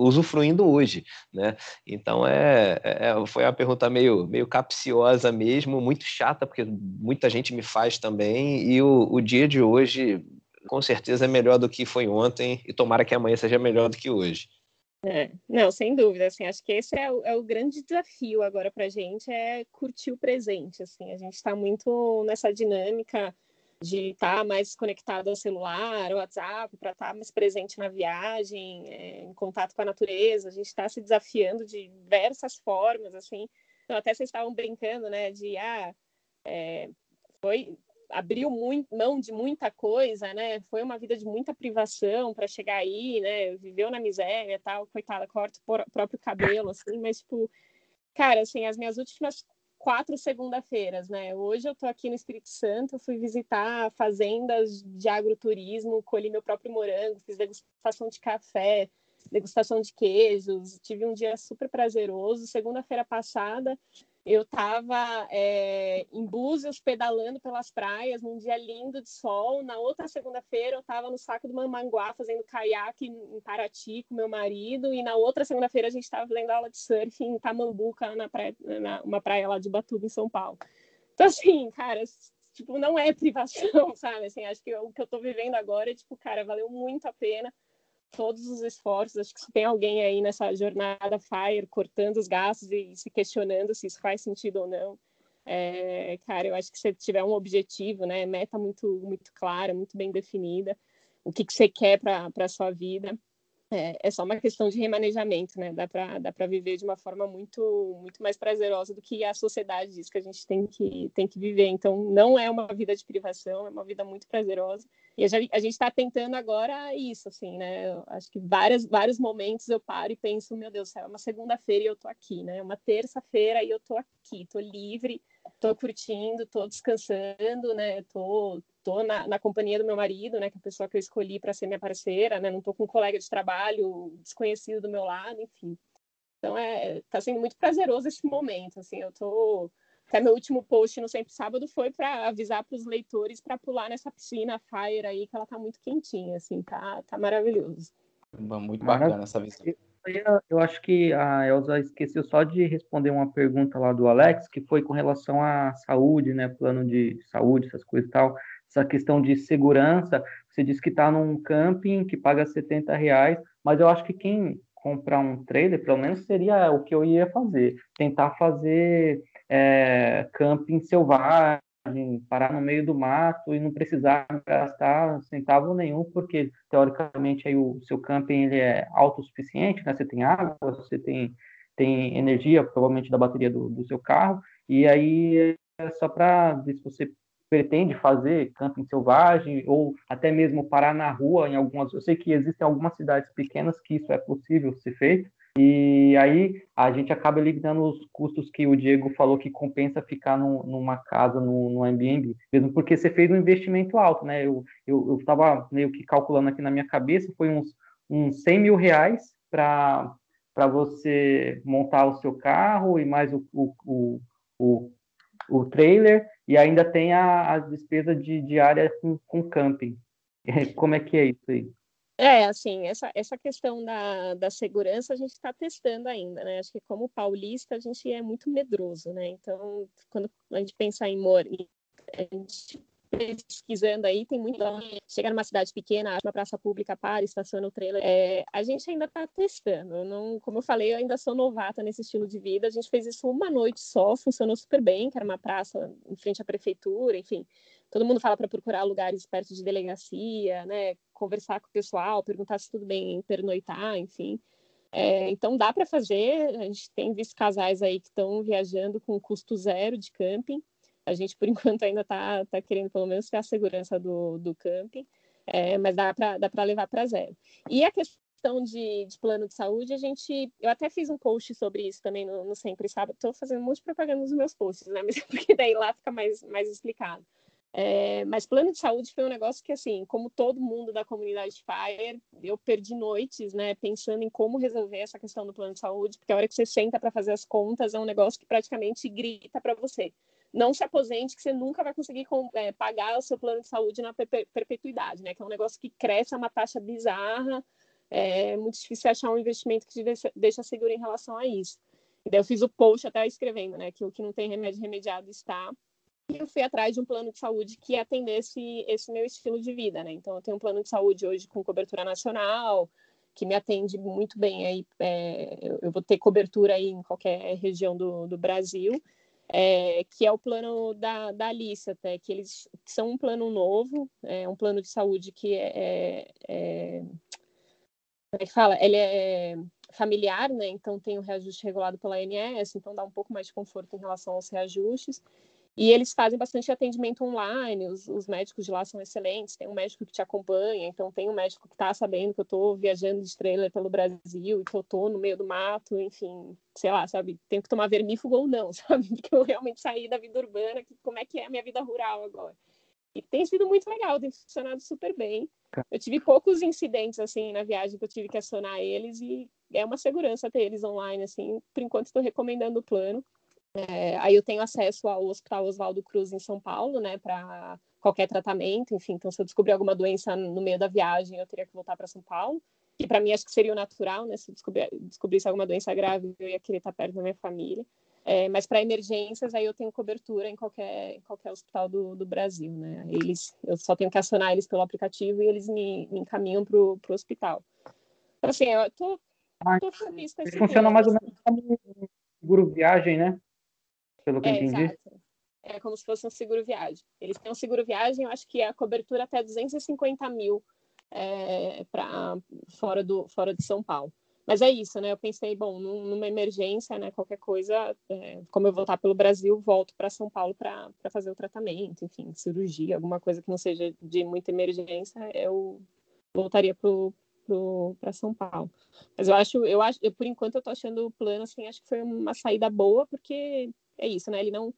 S2: usufruindo hoje, né? Então é, é, é, foi uma pergunta meio, meio capciosa mesmo, muito chata, porque muita gente me faz também, e o, o dia de hoje com certeza é melhor do que foi ontem e tomara que amanhã seja melhor do que hoje.
S5: É, não, sem dúvida, assim, acho que esse é o, é o grande desafio agora para a gente, é curtir o presente, assim, a gente está muito nessa dinâmica de estar tá mais conectado ao celular, ao WhatsApp, para estar tá mais presente na viagem, é, em contato com a natureza, a gente está se desafiando de diversas formas, assim, então até vocês estavam brincando, né, de, ah, é, foi, abriu muito, mão de muita coisa, né? Foi uma vida de muita privação para chegar aí, né? Viveu na miséria, tal, coitada, corta o próprio cabelo, assim, mas tipo, cara, assim, as minhas últimas quatro segunda-feiras, né? Hoje eu tô aqui no Espírito Santo, fui visitar fazendas de agroturismo, colhi meu próprio morango, fiz degustação de café, degustação de queijos, tive um dia super prazeroso. Segunda-feira passada eu estava é, em Búzios pedalando pelas praias num dia lindo de sol. Na outra segunda-feira eu estava no Saco do Mamanguá fazendo caiaque em Paraty com meu marido. E na outra segunda-feira a gente estava fazendo aula de surf em Tamambuca, na praia, na, uma praia lá de Batuba, em São Paulo. Então, assim, cara, tipo, não é privação, [laughs] sabe? Assim, acho que o que eu estou vivendo agora é, tipo, cara, valeu muito a pena todos os esforços. Acho que se tem alguém aí nessa jornada FIRE cortando os gastos e se questionando se isso faz sentido ou não, é, cara, eu acho que se tiver um objetivo, né, meta muito, muito clara, muito bem definida, o que, que você quer para a sua vida, é, é, só uma questão de remanejamento, né? Dá para dá viver de uma forma muito muito mais prazerosa do que a sociedade diz que a gente tem que tem que viver. Então, não é uma vida de privação, é uma vida muito prazerosa. E a gente está tentando agora isso, assim, né? Eu acho que vários vários momentos eu paro e penso, meu Deus, é uma segunda-feira e eu tô aqui, né? Uma terça-feira e eu tô aqui, tô livre, tô curtindo, tô descansando, né? Tô tô na, na, companhia do meu marido, né, que é a pessoa que eu escolhi para ser minha parceira, né, não tô com um colega de trabalho desconhecido do meu lado, enfim. Então é, tá sendo muito prazeroso esse momento, assim, eu tô até meu último post no Sempre Sábado foi para avisar para os leitores para pular nessa piscina Fire aí, que ela tá muito quentinha, assim, tá, tá maravilhoso.
S1: Muito bacana essa visão.
S3: Eu acho que a Elza esqueceu só de responder uma pergunta lá do Alex, que foi com relação à saúde, né, plano de saúde, essas coisas e tal essa questão de segurança, você diz que está num camping que paga 70 reais, mas eu acho que quem comprar um trailer, pelo menos seria o que eu ia fazer, tentar fazer é, camping selvagem, parar no meio do mato e não precisar gastar centavo nenhum, porque teoricamente aí o seu camping ele é autossuficiente, né? Você tem água, você tem, tem energia, provavelmente da bateria do, do seu carro, e aí é só para se você pretende fazer camping selvagem ou até mesmo parar na rua em algumas. Eu sei que existem algumas cidades pequenas que isso é possível ser feito. E aí a gente acaba eliminando os custos que o Diego falou que compensa ficar numa casa no, Airbnb, mesmo porque você fez um investimento alto, né? Eu eu estava meio que calculando aqui na minha cabeça, foi uns, uns 100 mil reais para para você montar o seu carro e mais o, o, o, o, o trailer e ainda tem a, a despesa de diária com, com camping. [laughs] Como é que é isso aí?
S5: É, assim, essa, essa questão da, da segurança a gente está testando ainda, né? Acho que como paulista a gente é muito medroso, né? Então, quando a gente pensa em morar, a gente pesquisando aí, tem muito. Chega numa cidade pequena, acha uma praça pública, para, estaciona o trailer. É, a gente ainda está testando. Não, como eu falei, eu ainda sou novata nesse estilo de vida. A gente fez isso uma noite só, funcionou super bem, que era uma praça em frente à prefeitura, enfim. Todo mundo fala para procurar lugares perto de delegacia, né? Conversar com o pessoal, perguntar se tudo bem pernoitar, enfim. É, então dá para fazer. A gente tem visto casais aí que estão viajando com custo zero de camping a gente, por [laughs] enquanto, ainda está tá querendo pelo menos ter a segurança do, do camping, é, mas dá para dá levar para zero. E a questão de, de, plano de saúde, a gente. Eu até fiz um post sobre isso também no, no Sempre Sábado. Estou fazendo um monte de propaganda nos meus posts, né? [laughs] Mas porque daí lá fica mais, mais explicado. É, mas plano de saúde foi um negócio que, assim, como todo mundo da comunidade Fire, eu perdi noites, né, pensando em como resolver essa questão do plano de saúde, porque a hora que você senta para fazer as contas é um negócio que praticamente grita para você não se aposente, que você nunca vai conseguir é, pagar o seu plano de saúde na perpetuidade, né? Que é um negócio que cresce a uma taxa bizarra, é muito difícil achar um investimento que te deixa, deixa seguro em relação a isso. E daí eu fiz o post até escrevendo, né? Que o que não tem remédio remediado está. E eu fui atrás de um plano de saúde que atendesse esse meu estilo de vida, né? Então eu tenho um plano de saúde hoje com cobertura nacional, que me atende muito bem aí. É, eu vou ter cobertura aí em qualquer região do, do Brasil é, que é o plano da, da Alice até, que eles são um plano novo, é um plano de saúde que é, é, é como é que fala? Ele é familiar, né? Então tem o reajuste regulado pela ANS, então dá um pouco mais de conforto em relação aos reajustes. E eles fazem bastante atendimento online, os, os, médicos de lá são excelentes, tem um médico que te acompanha, então tem um médico que está sabendo que eu estou viajando de trailer pelo Brasil e que eu estou no meio do mato, enfim, sei lá, sabe, tenho que tomar vermífugo ou não, [laughs] sabe, porque eu realmente saí da vida urbana, que, como é que é a minha vida rural agora. E tem sido muito legal, tem funcionado super bem. Eu tive poucos incidentes, assim, na viagem que eu tive que acionar eles e é uma segurança ter eles online, assim, por enquanto estou recomendando o plano. É, aí eu tenho acesso ao Hospital Oswaldo Cruz em São Paulo, né, para qualquer tratamento, enfim. Então, se eu descobrir alguma doença no meio da viagem, eu teria que voltar para São Paulo. E para mim, acho que seria o natural, né? Se eu descobrir, descobrisse alguma doença grave, eu ia querer estar perto da minha família. É, mas para emergências, aí eu tenho cobertura em qualquer, em qualquer hospital do, do Brasil, né? Eles, eu só tenho que acionar eles pelo aplicativo e eles me, me encaminham para o hospital. Então, assim, eu tô, tô feliz com esse
S3: Funciona mais ou menos como seguro viagem, né? Pelo que
S5: é,
S3: entendi.
S5: Exato. É como se fosse um seguro viagem. Eles têm um seguro viagem, eu acho que a cobertura até 250 mil é, para fora do fora de São Paulo. Mas é isso, né? Eu pensei, bom, numa emergência, né? Qualquer coisa, é, como eu voltar pelo Brasil, volto para São Paulo para fazer o tratamento, enfim, cirurgia, alguma coisa que não seja de muita emergência, eu voltaria para São Paulo. Mas eu acho, eu acho, eu, por enquanto eu tô achando o plano assim, acho que foi uma saída boa, porque é isso, né? Ele não,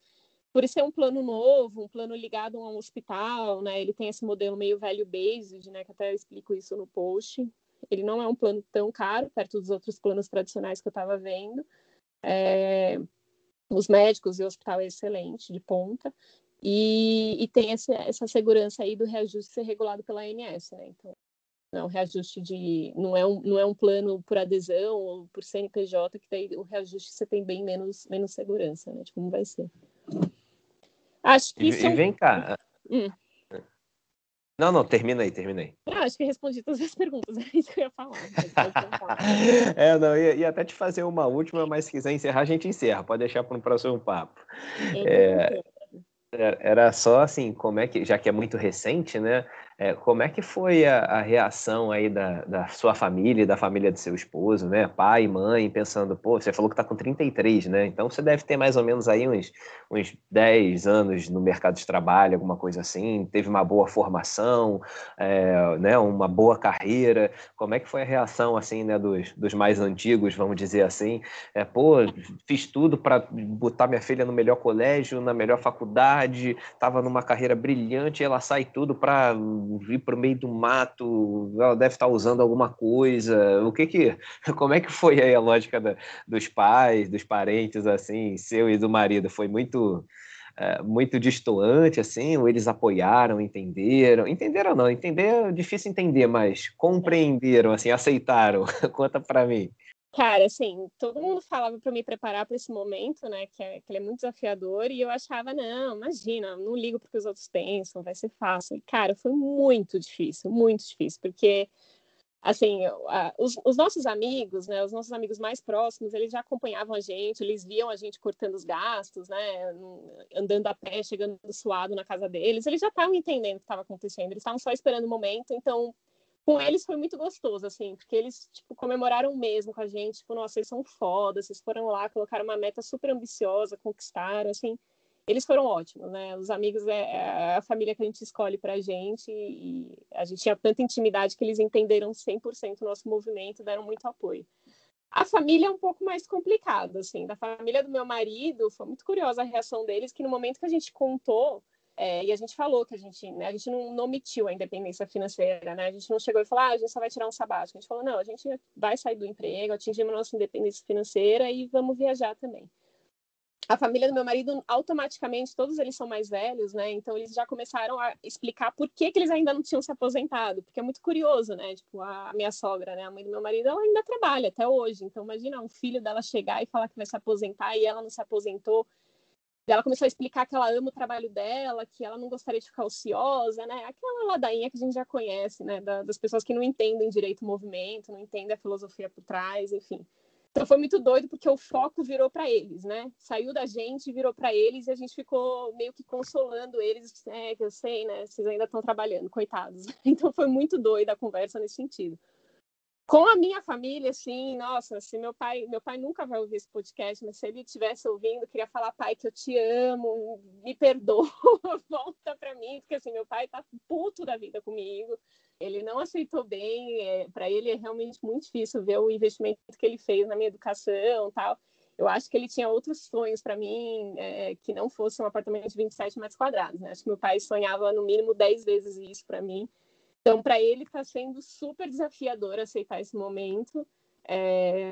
S5: por ser um plano novo, um plano ligado a um hospital, né? Ele tem esse modelo meio velho based, né? Que até eu explico isso no post. Ele não é um plano tão caro perto dos outros planos tradicionais que eu estava vendo. É, os médicos e o hospital é excelente, de ponta. E, e tem essa segurança aí do reajuste ser regulado pela ANS, né? Então, não é um reajuste de. Não é um, não é um plano por adesão ou por CNPJ, que daí o reajuste você tem bem menos, menos segurança, né? De como vai ser.
S2: Acho que. E, são... vem cá. Hum. Não, não, termina aí, termina aí.
S5: Ah, acho que respondi todas as perguntas, [laughs] é isso que eu ia falar. [laughs]
S2: é, não, ia, ia, até te fazer uma última, mas se quiser encerrar, a gente encerra, pode deixar para um próximo papo. É, era só assim, como é que, já que é muito recente, né? É, como é que foi a, a reação aí da, da, sua família, da família do seu esposo, né? Pai, mãe, pensando, pô, você falou que tá com 33, né? Então você deve ter mais ou menos aí uns, uns 10 anos no mercado de trabalho, alguma coisa assim, teve uma boa formação, é, né? Uma boa carreira. Como é que foi a reação, assim, né, dos, dos mais antigos, vamos dizer assim? É, pô, fiz tudo para botar minha filha no melhor colégio, na melhor faculdade, tava numa carreira brilhante, e ela sai tudo para vir para o meio do mato, ela deve estar usando alguma coisa. O que que, [laughs] como é que foi aí a lógica da, dos pais, dos parentes, assim, seu e do marido? Foi muito é, muito distoante, assim, ou eles apoiaram, entenderam? Entenderam não, entender é difícil entender, mas compreenderam, assim, aceitaram? [laughs] Conta para mim.
S5: Cara, assim, todo mundo falava para me preparar para esse momento, né? Que, é, que ele é muito desafiador, e eu achava, não, imagina, não ligo porque os outros pensam, vai ser fácil. E, cara, foi muito difícil, muito difícil, porque assim, os, os, nossos amigos, né, os nossos amigos mais próximos, eles já acompanhavam a gente, eles viam a gente cortando os gastos, né, andando a pé, chegando suado na casa deles, eles já estavam entendendo o que estava acontecendo, eles estavam só esperando o momento, então com eles foi muito gostoso, assim, porque eles, tipo, comemoraram mesmo com a gente, tipo, nossa, vocês são foda, vocês foram lá, colocaram uma meta super ambiciosa, conquistaram, assim, eles foram ótimos, né? Os amigos é, é a família que a gente escolhe para a gente e a gente tinha tanta intimidade que eles entenderam 100% o nosso movimento, deram muito apoio. A família é um pouco mais complicada, assim. Da família do meu marido, foi muito curiosa a reação deles, que no momento que a gente contou, é, e a gente falou que a gente, né, a gente não, não omitiu a independência financeira, né? A gente não chegou e falou, ah, a gente só vai tirar um sabático. A gente falou, não, a gente vai sair do emprego, atingimos nossa independência financeira e vamos viajar também. A família do meu marido, automaticamente, todos eles são mais velhos, né? Então eles já começaram a explicar por que, que eles ainda não tinham se aposentado, porque é muito curioso, né? Tipo, a minha sogra, né? A mãe do meu marido, ela ainda trabalha até hoje. Então imagina um filho dela chegar e falar que vai se aposentar e ela não se aposentou ela começou a explicar que ela ama o trabalho dela, que ela não gostaria de ficar ociosa, né? Aquela ladainha que a gente já conhece, né? das pessoas que não entendem direito o movimento, não entendem a filosofia por trás, enfim. Então foi muito doido porque o foco virou para eles, né? Saiu da gente, virou para eles e a gente ficou meio que consolando eles, é, que eu sei, né? Vocês ainda estão trabalhando, coitados. [laughs] Então foi muito doida a conversa nesse sentido. Com a minha família, assim, nossa, se meu pai, meu pai nunca vai ouvir esse podcast, mas se ele estivesse ouvindo, queria falar, pai, que eu te amo, me perdoa, [laughs] volta para mim, porque assim, meu pai tá puto da vida comigo. Ele não aceitou bem, é, para ele é realmente muito difícil ver o investimento que ele fez na minha educação, tal. Eu acho que ele tinha outros sonhos para mim, é, que não fosse um apartamento de 27 metros quadrados, né? Acho que meu pai sonhava no mínimo 10 vezes isso para mim. Então, para ele está sendo super desafiador aceitar esse momento. É,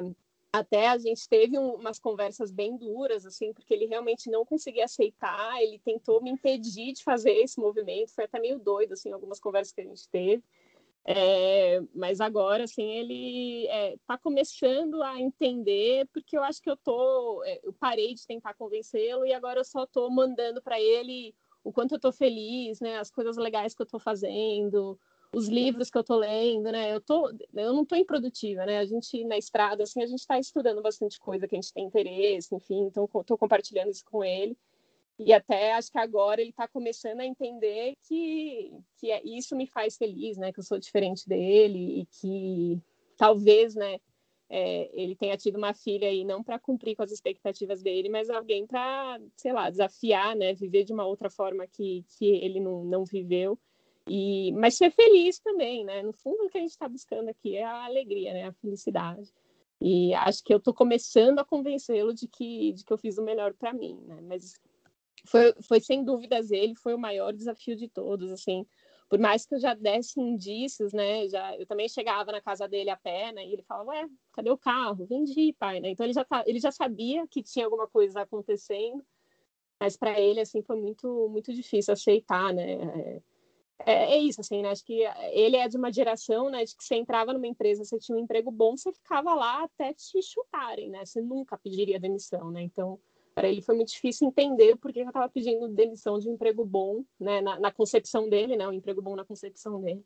S5: até a gente teve um, umas conversas bem duras, assim, porque ele realmente não conseguia aceitar, ele tentou me impedir de fazer esse movimento, foi até meio doido, assim, algumas conversas que a gente teve. É, mas agora, assim, ele está é, começando a entender, porque eu acho que eu tô, é, eu parei de tentar convencê-lo e agora eu só estou mandando para ele o quanto eu estou feliz, né, as coisas legais que eu estou fazendo, os livros que eu tô lendo, né? Eu, tô, eu não tô improdutiva, né? A gente, na estrada, assim, a gente está estudando bastante coisa que a gente tem interesse, enfim, então estou compartilhando isso com ele. E até acho que agora ele está começando a entender que, que é, isso me faz feliz, né? Que eu sou diferente dele e que talvez, né? É, ele tenha tido uma filha aí não para cumprir com as expectativas dele, mas alguém para, sei lá, desafiar, né? Viver de uma outra forma que, que ele não, não viveu e, mas ser feliz também, né? No fundo, o que a gente está buscando aqui é a alegria, né? A felicidade. E acho que eu estou começando a convencê-lo de que, de que eu fiz o melhor para mim, né? Mas foi, foi sem dúvidas ele, foi o maior desafio de todos, assim. Por mais que eu já desse indícios, né? Já, eu também chegava na casa dele a pé, né? E ele falava, ué, cadê o carro? Vendi, pai, né? Então ele já, tá, ele já sabia que tinha alguma coisa acontecendo, mas para ele, assim, foi muito, muito difícil aceitar, né? É, é, é, isso, assim, né? Acho que ele é de uma geração, né, de que você entrava numa empresa, você tinha um emprego bom, você ficava lá até te chutarem, né? Você nunca pediria demissão, né? Então, para ele foi muito difícil entender por que eu estava pedindo demissão de um emprego bom, né, na, na concepção dele, né, um emprego bom na concepção dele,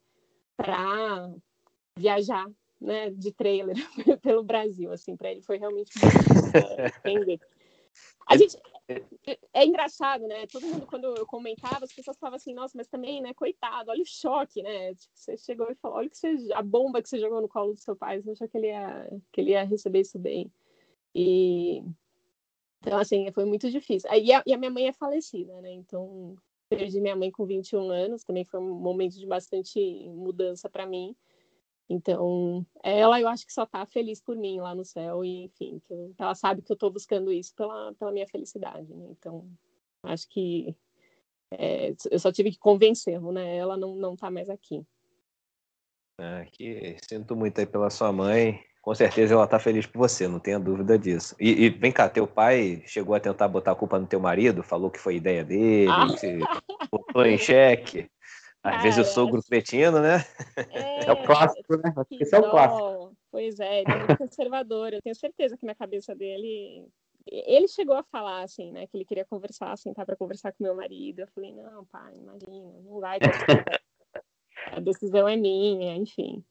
S5: para viajar, né, de trailer [laughs] pelo Brasil, assim, para ele foi realmente difícil entender. A gente, é engraçado, né? Todo mundo, quando eu comentava, as pessoas falavam assim, nossa, mas também, né, coitado, olha o choque, né? Tipo, você chegou e falou, olha que você, a bomba que você jogou no colo do seu pai, você achou que ele ia, que ele ia receber isso bem. E então, assim, foi muito difícil. E a, e a minha mãe é falecida, né? Então, perdi minha mãe com 21 anos, também foi um momento de bastante mudança para mim. Então, ela eu acho que só tá feliz por mim lá no céu e, enfim, que eu, ela sabe que eu tô buscando isso pela, pela minha felicidade, né? Então, acho que é, eu só tive que convencê-lo, né? Ela não, não tá mais aqui.
S2: Ah, que sinto muito aí pela sua mãe. com certeza ela tá feliz por você, não tenha dúvida disso. E, e, vem cá, teu pai chegou a tentar botar a culpa no teu marido, falou que foi ideia dele, ah. que botou em xeque. Às Cara, vezes o sogro cretino, né?
S3: É, é o clássico, né? Esse é o clássico.
S5: Pois é, ele é muito conservador. Eu tenho certeza que na cabeça dele. Ele chegou a falar, assim, né? Que ele queria conversar, sentar para conversar com meu marido. Eu falei, não, pai, imagina, não vai a decisão é minha, enfim.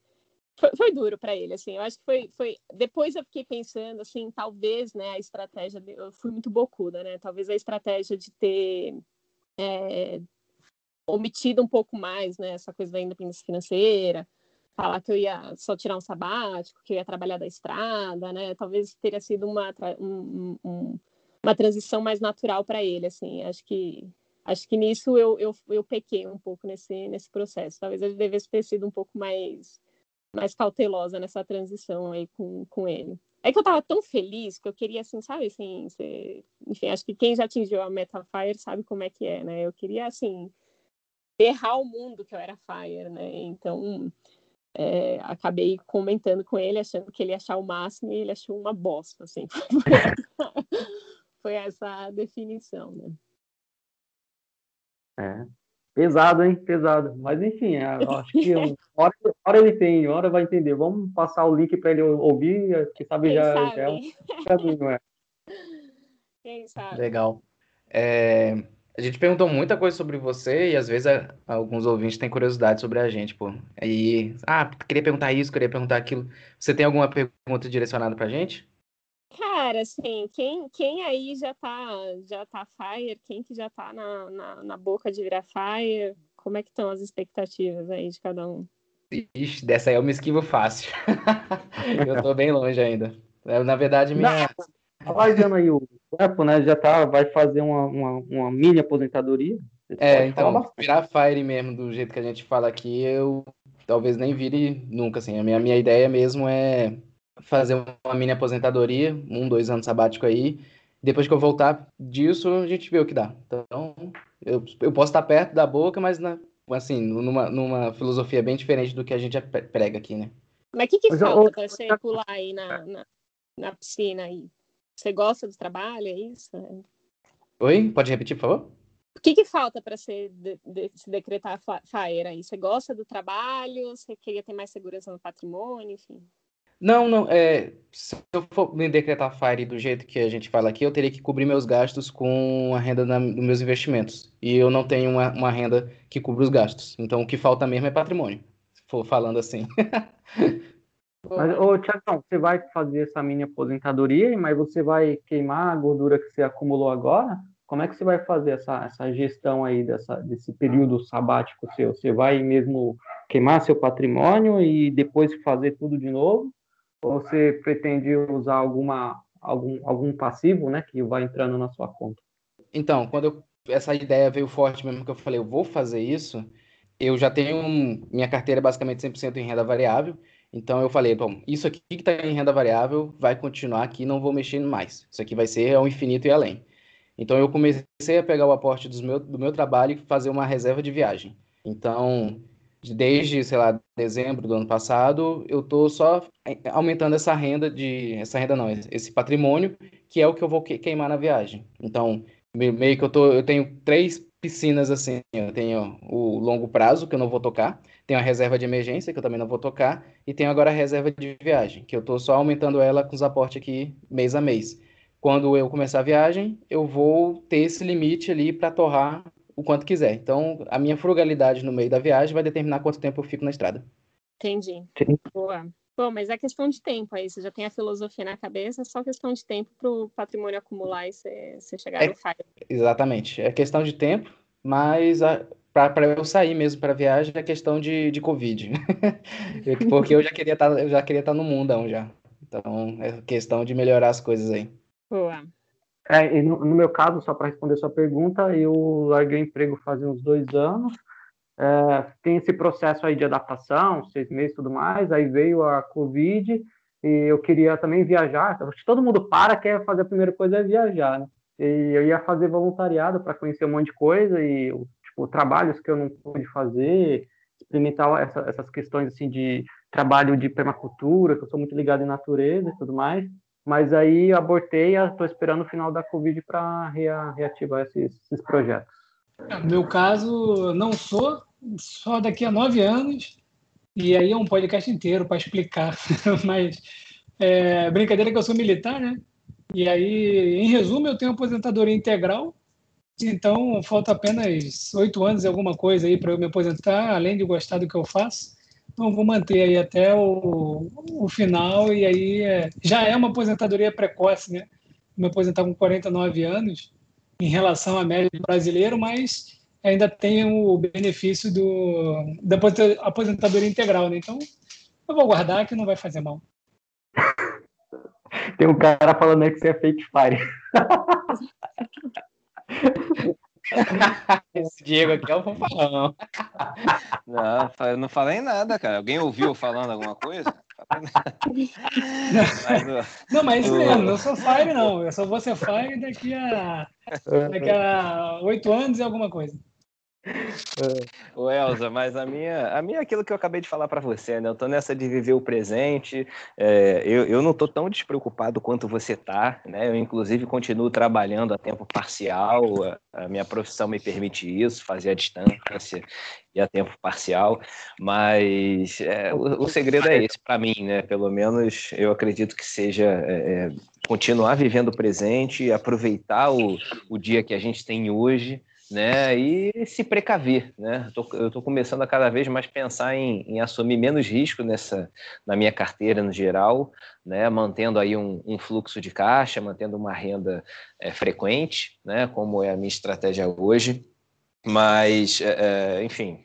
S5: Foi, foi duro para ele, assim. Eu acho que foi, foi. Depois eu fiquei pensando, assim, talvez, né, a estratégia. De... Eu fui muito bocuda, né? Talvez a estratégia de ter é, omitido um pouco mais, né, essa coisa da independência financeira, falar que eu ia só tirar um sabático, que eu ia trabalhar da estrada, né? Talvez teria sido uma, um, um, uma transição mais natural para ele, assim. Acho que acho que nisso eu, eu, eu pequei um pouco nesse, nesse processo. Talvez ele devesse ter sido um pouco mais, mais cautelosa nessa transição aí com, com ele. É que eu tava tão feliz que eu queria, assim, sabe, assim, ser... enfim, acho que quem já atingiu a Metafire sabe como é que é, né? Eu queria, assim, errar o mundo que eu era Fire, né? Então, é, acabei comentando com ele, achando que ele ia achar o máximo, e ele achou uma bosta, assim. [laughs] Foi essa a definição, né?
S3: É. Pesado, hein? Pesado. Mas enfim, é, acho que uma hora, uma hora ele tem, uma hora vai entender. Vamos passar o link para ele ouvir, que sabe Quem já, sabe? já é um caminho, é.
S5: Quem sabe?
S1: Legal. É, a gente perguntou muita coisa sobre você e às vezes a, alguns ouvintes têm curiosidade sobre a gente, pô. Aí, ah, queria perguntar isso, queria perguntar aquilo. Você tem alguma pergunta direcionada pra gente?
S5: Cara, assim, quem, quem aí já tá, já tá fire, quem que já tá na, na, na boca de virar fire, como é que estão as expectativas aí de cada um?
S1: Ixi, dessa aí eu me esquivo fácil. [laughs] eu tô bem longe ainda. Na verdade, minha.
S3: Fazendo aí o tempo, né? Já tá, vai fazer uma, uma, uma mini aposentadoria.
S1: É, então, virar Fire mesmo, do jeito que a gente fala aqui, eu talvez nem vire nunca, assim. A minha, minha ideia mesmo é fazer uma mini aposentadoria, um, dois anos sabático aí. Depois que eu voltar disso, a gente vê o que dá. Então, eu, eu posso estar perto da boca, mas na, assim, numa, numa filosofia bem diferente do que a gente prega aqui, né?
S5: Mas o que, que falta para você pular aí na, na, na, piscina aí? Você gosta do trabalho, é isso?
S1: Oi? Pode repetir, por favor?
S5: O que, que falta para se, de, de, se decretar FAER aí? Você gosta do trabalho? Você queria ter mais segurança no patrimônio? Enfim.
S1: Não, não. É, se eu for me decretar FIRE do jeito que a gente fala aqui, eu teria que cobrir meus gastos com a renda na, dos meus investimentos. E eu não tenho uma, uma renda que cubra os gastos. Então o que falta mesmo é patrimônio. Se for falando assim. [laughs]
S3: Mas, ô, Tiagão, você vai fazer essa mini aposentadoria, mas você vai queimar a gordura que você acumulou agora? Como é que você vai fazer essa, essa gestão aí dessa, desse período sabático seu? Você vai mesmo queimar seu patrimônio e depois fazer tudo de novo? Ou você pretende usar alguma, algum, algum passivo, né, que vai entrando na sua conta?
S1: Então, quando eu, essa ideia veio forte mesmo que eu falei, eu vou fazer isso, eu já tenho minha carteira basicamente 100% em renda variável, então eu falei, bom, isso aqui que está em renda variável vai continuar aqui, não vou mexer mais. Isso aqui vai ser ao infinito e além. Então eu comecei a pegar o aporte meu, do meu trabalho e fazer uma reserva de viagem. Então, desde, sei lá, dezembro do ano passado, eu estou só aumentando essa renda de. Essa renda não, esse patrimônio, que é o que eu vou queimar na viagem. Então, meio que eu tô. Eu tenho três piscinas assim. Eu tenho o longo prazo, que eu não vou tocar, tenho a reserva de emergência, que eu também não vou tocar, e tenho agora a reserva de viagem, que eu estou só aumentando ela com os aportes aqui mês a mês. Quando eu começar a viagem, eu vou ter esse limite ali para torrar o quanto quiser. Então, a minha frugalidade no meio da viagem vai determinar quanto tempo eu fico na estrada.
S5: Entendi. Boa. Bom, mas é questão de tempo aí. Você já tem a filosofia na cabeça, é só questão de tempo para o patrimônio acumular e você, chegar é, no fire.
S1: Exatamente. É questão de tempo, mas para eu sair mesmo para a viagem é questão de, de Covid. [laughs] Porque eu já queria estar, tá, eu já queria estar tá no mundão já. Então, é questão de melhorar as coisas aí.
S5: Boa.
S3: É, no, no, meu caso, só para responder sua pergunta, eu larguei o emprego faz uns dois anos. É, tem esse processo aí de adaptação, seis meses e tudo mais. Aí veio a Covid e eu queria também viajar. Acho que todo mundo para, quer fazer a primeira coisa é viajar, né? E eu ia fazer voluntariado para conhecer um monte de coisa e tipo, trabalhos que eu não pude fazer, experimentar essa, essas questões assim de trabalho de permacultura, que eu sou muito ligado em natureza e tudo mais. Mas aí abortei e estou esperando o final da Covid para reativar esses, esses projetos.
S4: No meu caso, não sou, só daqui a nove anos, e aí é um podcast inteiro para explicar. [laughs] Mas é, brincadeira que eu sou militar, né? E aí, em resumo, eu tenho aposentadoria integral, então falta apenas oito anos e alguma coisa aí para eu me aposentar, além de gostar do que eu faço. Então vou manter aí até o, o final e aí é, já é uma aposentadoria precoce, né? Me aposentar com 49 anos em relação à média brasileiro, mas ainda tenho o benefício do, da aposentadoria integral, né? Então eu vou guardar que não vai fazer mal.
S3: Tem um cara falando aí que você é fake fire. [laughs] [laughs]
S1: Esse Diego aqui é o fanfarrão.
S2: Não, eu não falei nada, cara. Alguém ouviu falando alguma coisa?
S4: mas, [laughs] não, mas isso mesmo, não sou Fire, não. Eu só vou ser Fire daqui a daqui a oito anos e alguma coisa. [laughs]
S2: O Elza, mas a minha, a minha é aquilo que eu acabei de falar para você, né? Eu tô nessa de viver o presente. É, eu, eu não tô tão despreocupado quanto você tá, né? Eu inclusive continuo trabalhando a tempo parcial. A, a minha profissão me permite isso, fazer a distância e a tempo parcial. Mas é, o, o, segredo é esse para mim, né? Pelo menos eu acredito que seja é, é continuar vivendo o presente, aproveitar o, o dia que a gente tem hoje né? E se precaver, né? Eu estou começando a cada vez mais pensar em, em, assumir menos risco nessa na minha carteira no geral, né? Mantendo aí um, um fluxo de caixa, mantendo uma renda é, frequente, né? Como é a minha estratégia hoje. Mas, é, enfim,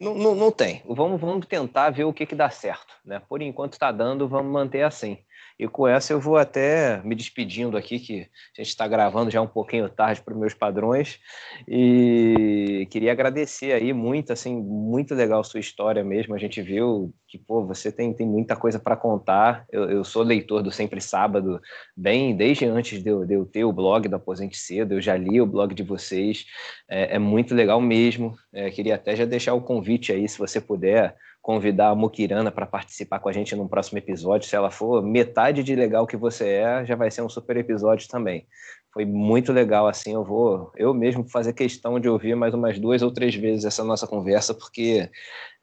S2: não, não, não, tem. Vamos, vamos tentar ver o que, que dá certo. Né? Por enquanto está dando, vamos manter assim. E com essa eu vou até me despedindo aqui, que a gente está gravando já um pouquinho tarde para os meus padrões. E queria agradecer aí muito, assim, muito legal sua história mesmo. A gente viu que, pô, você tem, tem muita coisa para contar. Eu, eu, sou leitor do Sempre Sábado, bem desde antes de eu, de eu, ter o blog da Aposente Cedo, eu já li o blog de vocês. É, é muito legal mesmo. É, queria até já deixar o convite aí, se você puder convidar a Mukirana para participar com a gente num próximo episódio. Se ela for metade de legal que você é, já vai ser um super episódio também foi muito legal, assim, eu vou, eu mesmo fazer questão de ouvir mais umas duas ou três vezes essa nossa conversa, porque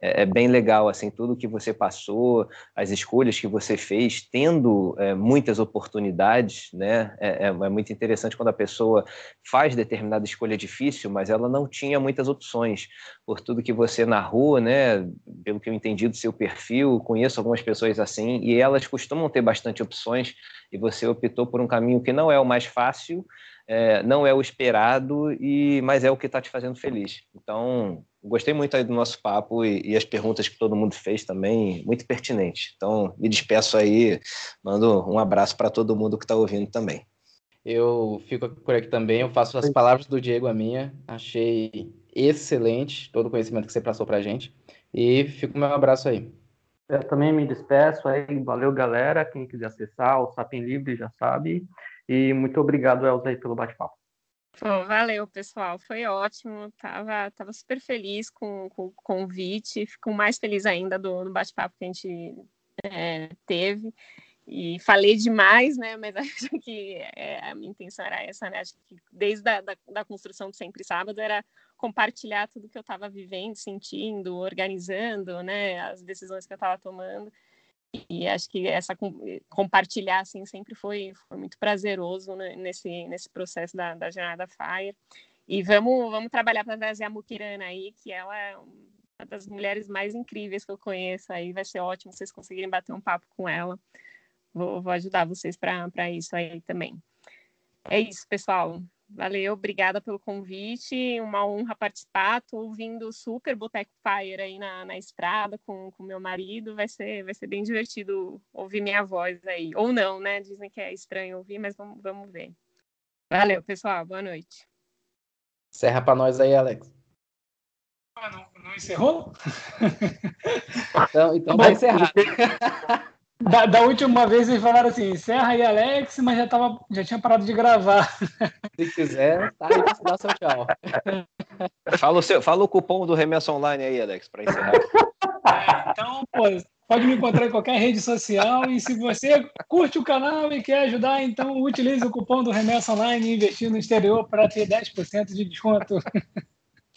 S2: é, é bem legal, assim, tudo que você passou, as escolhas que você fez, tendo é, muitas oportunidades, né, é, é, é, muito interessante quando a pessoa faz determinada escolha difícil, mas ela não tinha muitas opções, por tudo que você narrou, né, pelo que eu entendi do seu perfil, conheço algumas pessoas assim, e elas costumam ter bastante opções, e você optou por um caminho que não é o mais fácil, é, não é o esperado, e mas é o que está te fazendo feliz. Então, gostei muito aí do nosso papo e, e, as perguntas que todo mundo fez também, muito pertinente. Então, me despeço aí, mando um abraço para todo mundo que está ouvindo também.
S1: Eu fico por aqui também, eu faço as palavras do Diego a minha, achei excelente todo o conhecimento que você passou para a gente, e fico meu abraço aí.
S3: Eu também me despeço aí. Valeu, galera. Quem quiser acessar, o Sapem Livre já sabe. E muito obrigado, Elza, aí, pelo bate-papo.
S5: Valeu, pessoal. Foi ótimo. Tava, tava super feliz com, com o convite. Fico mais feliz ainda do, do bate-papo que a gente é, teve. E falei demais, né? Mas [laughs] acho que é, a minha intenção era essa, né? Acho que desde a da, da construção do Sempre Sábado era compartilhar tudo que eu estava vivendo, sentindo, organizando, né, as decisões que eu estava tomando. E acho que essa compartilhar assim sempre foi, foi muito prazeroso né, nesse nesse processo da, da jornada Fire. E vamos vamos trabalhar para trazer a Mukirana aí, que ela é uma das mulheres mais incríveis que eu conheço. Aí vai ser ótimo vocês conseguirem bater um papo com ela. Vou, vou ajudar vocês para isso aí também. É isso, pessoal. Valeu, obrigada pelo convite. Uma honra participar. Estou ouvindo super Boteco Fire aí na, na estrada com o meu marido. Vai ser, vai ser bem divertido ouvir minha voz aí. Ou não, né? Dizem que é estranho ouvir, mas vamos, vamos ver. Valeu, pessoal. Boa noite.
S1: Encerra para nós aí, Alex.
S4: Ah, não, não encerrou?
S1: então, então vai encerrar. [laughs]
S4: Da, da, última vez eles falaram assim, encerra aí, Alex, mas já, tava, já tinha parado de gravar.
S1: Se quiser, tá aí pra dar seu tchau. [laughs]
S2: Fala o, seu, fala o cupom do Remessa Online aí, Alex, para encerrar.
S4: É, então, pô, Pode me encontrar em qualquer rede social. E se você curte o canal e quer ajudar, então utilize o cupom do Remessa Online e investir no exterior para ter 10% de desconto.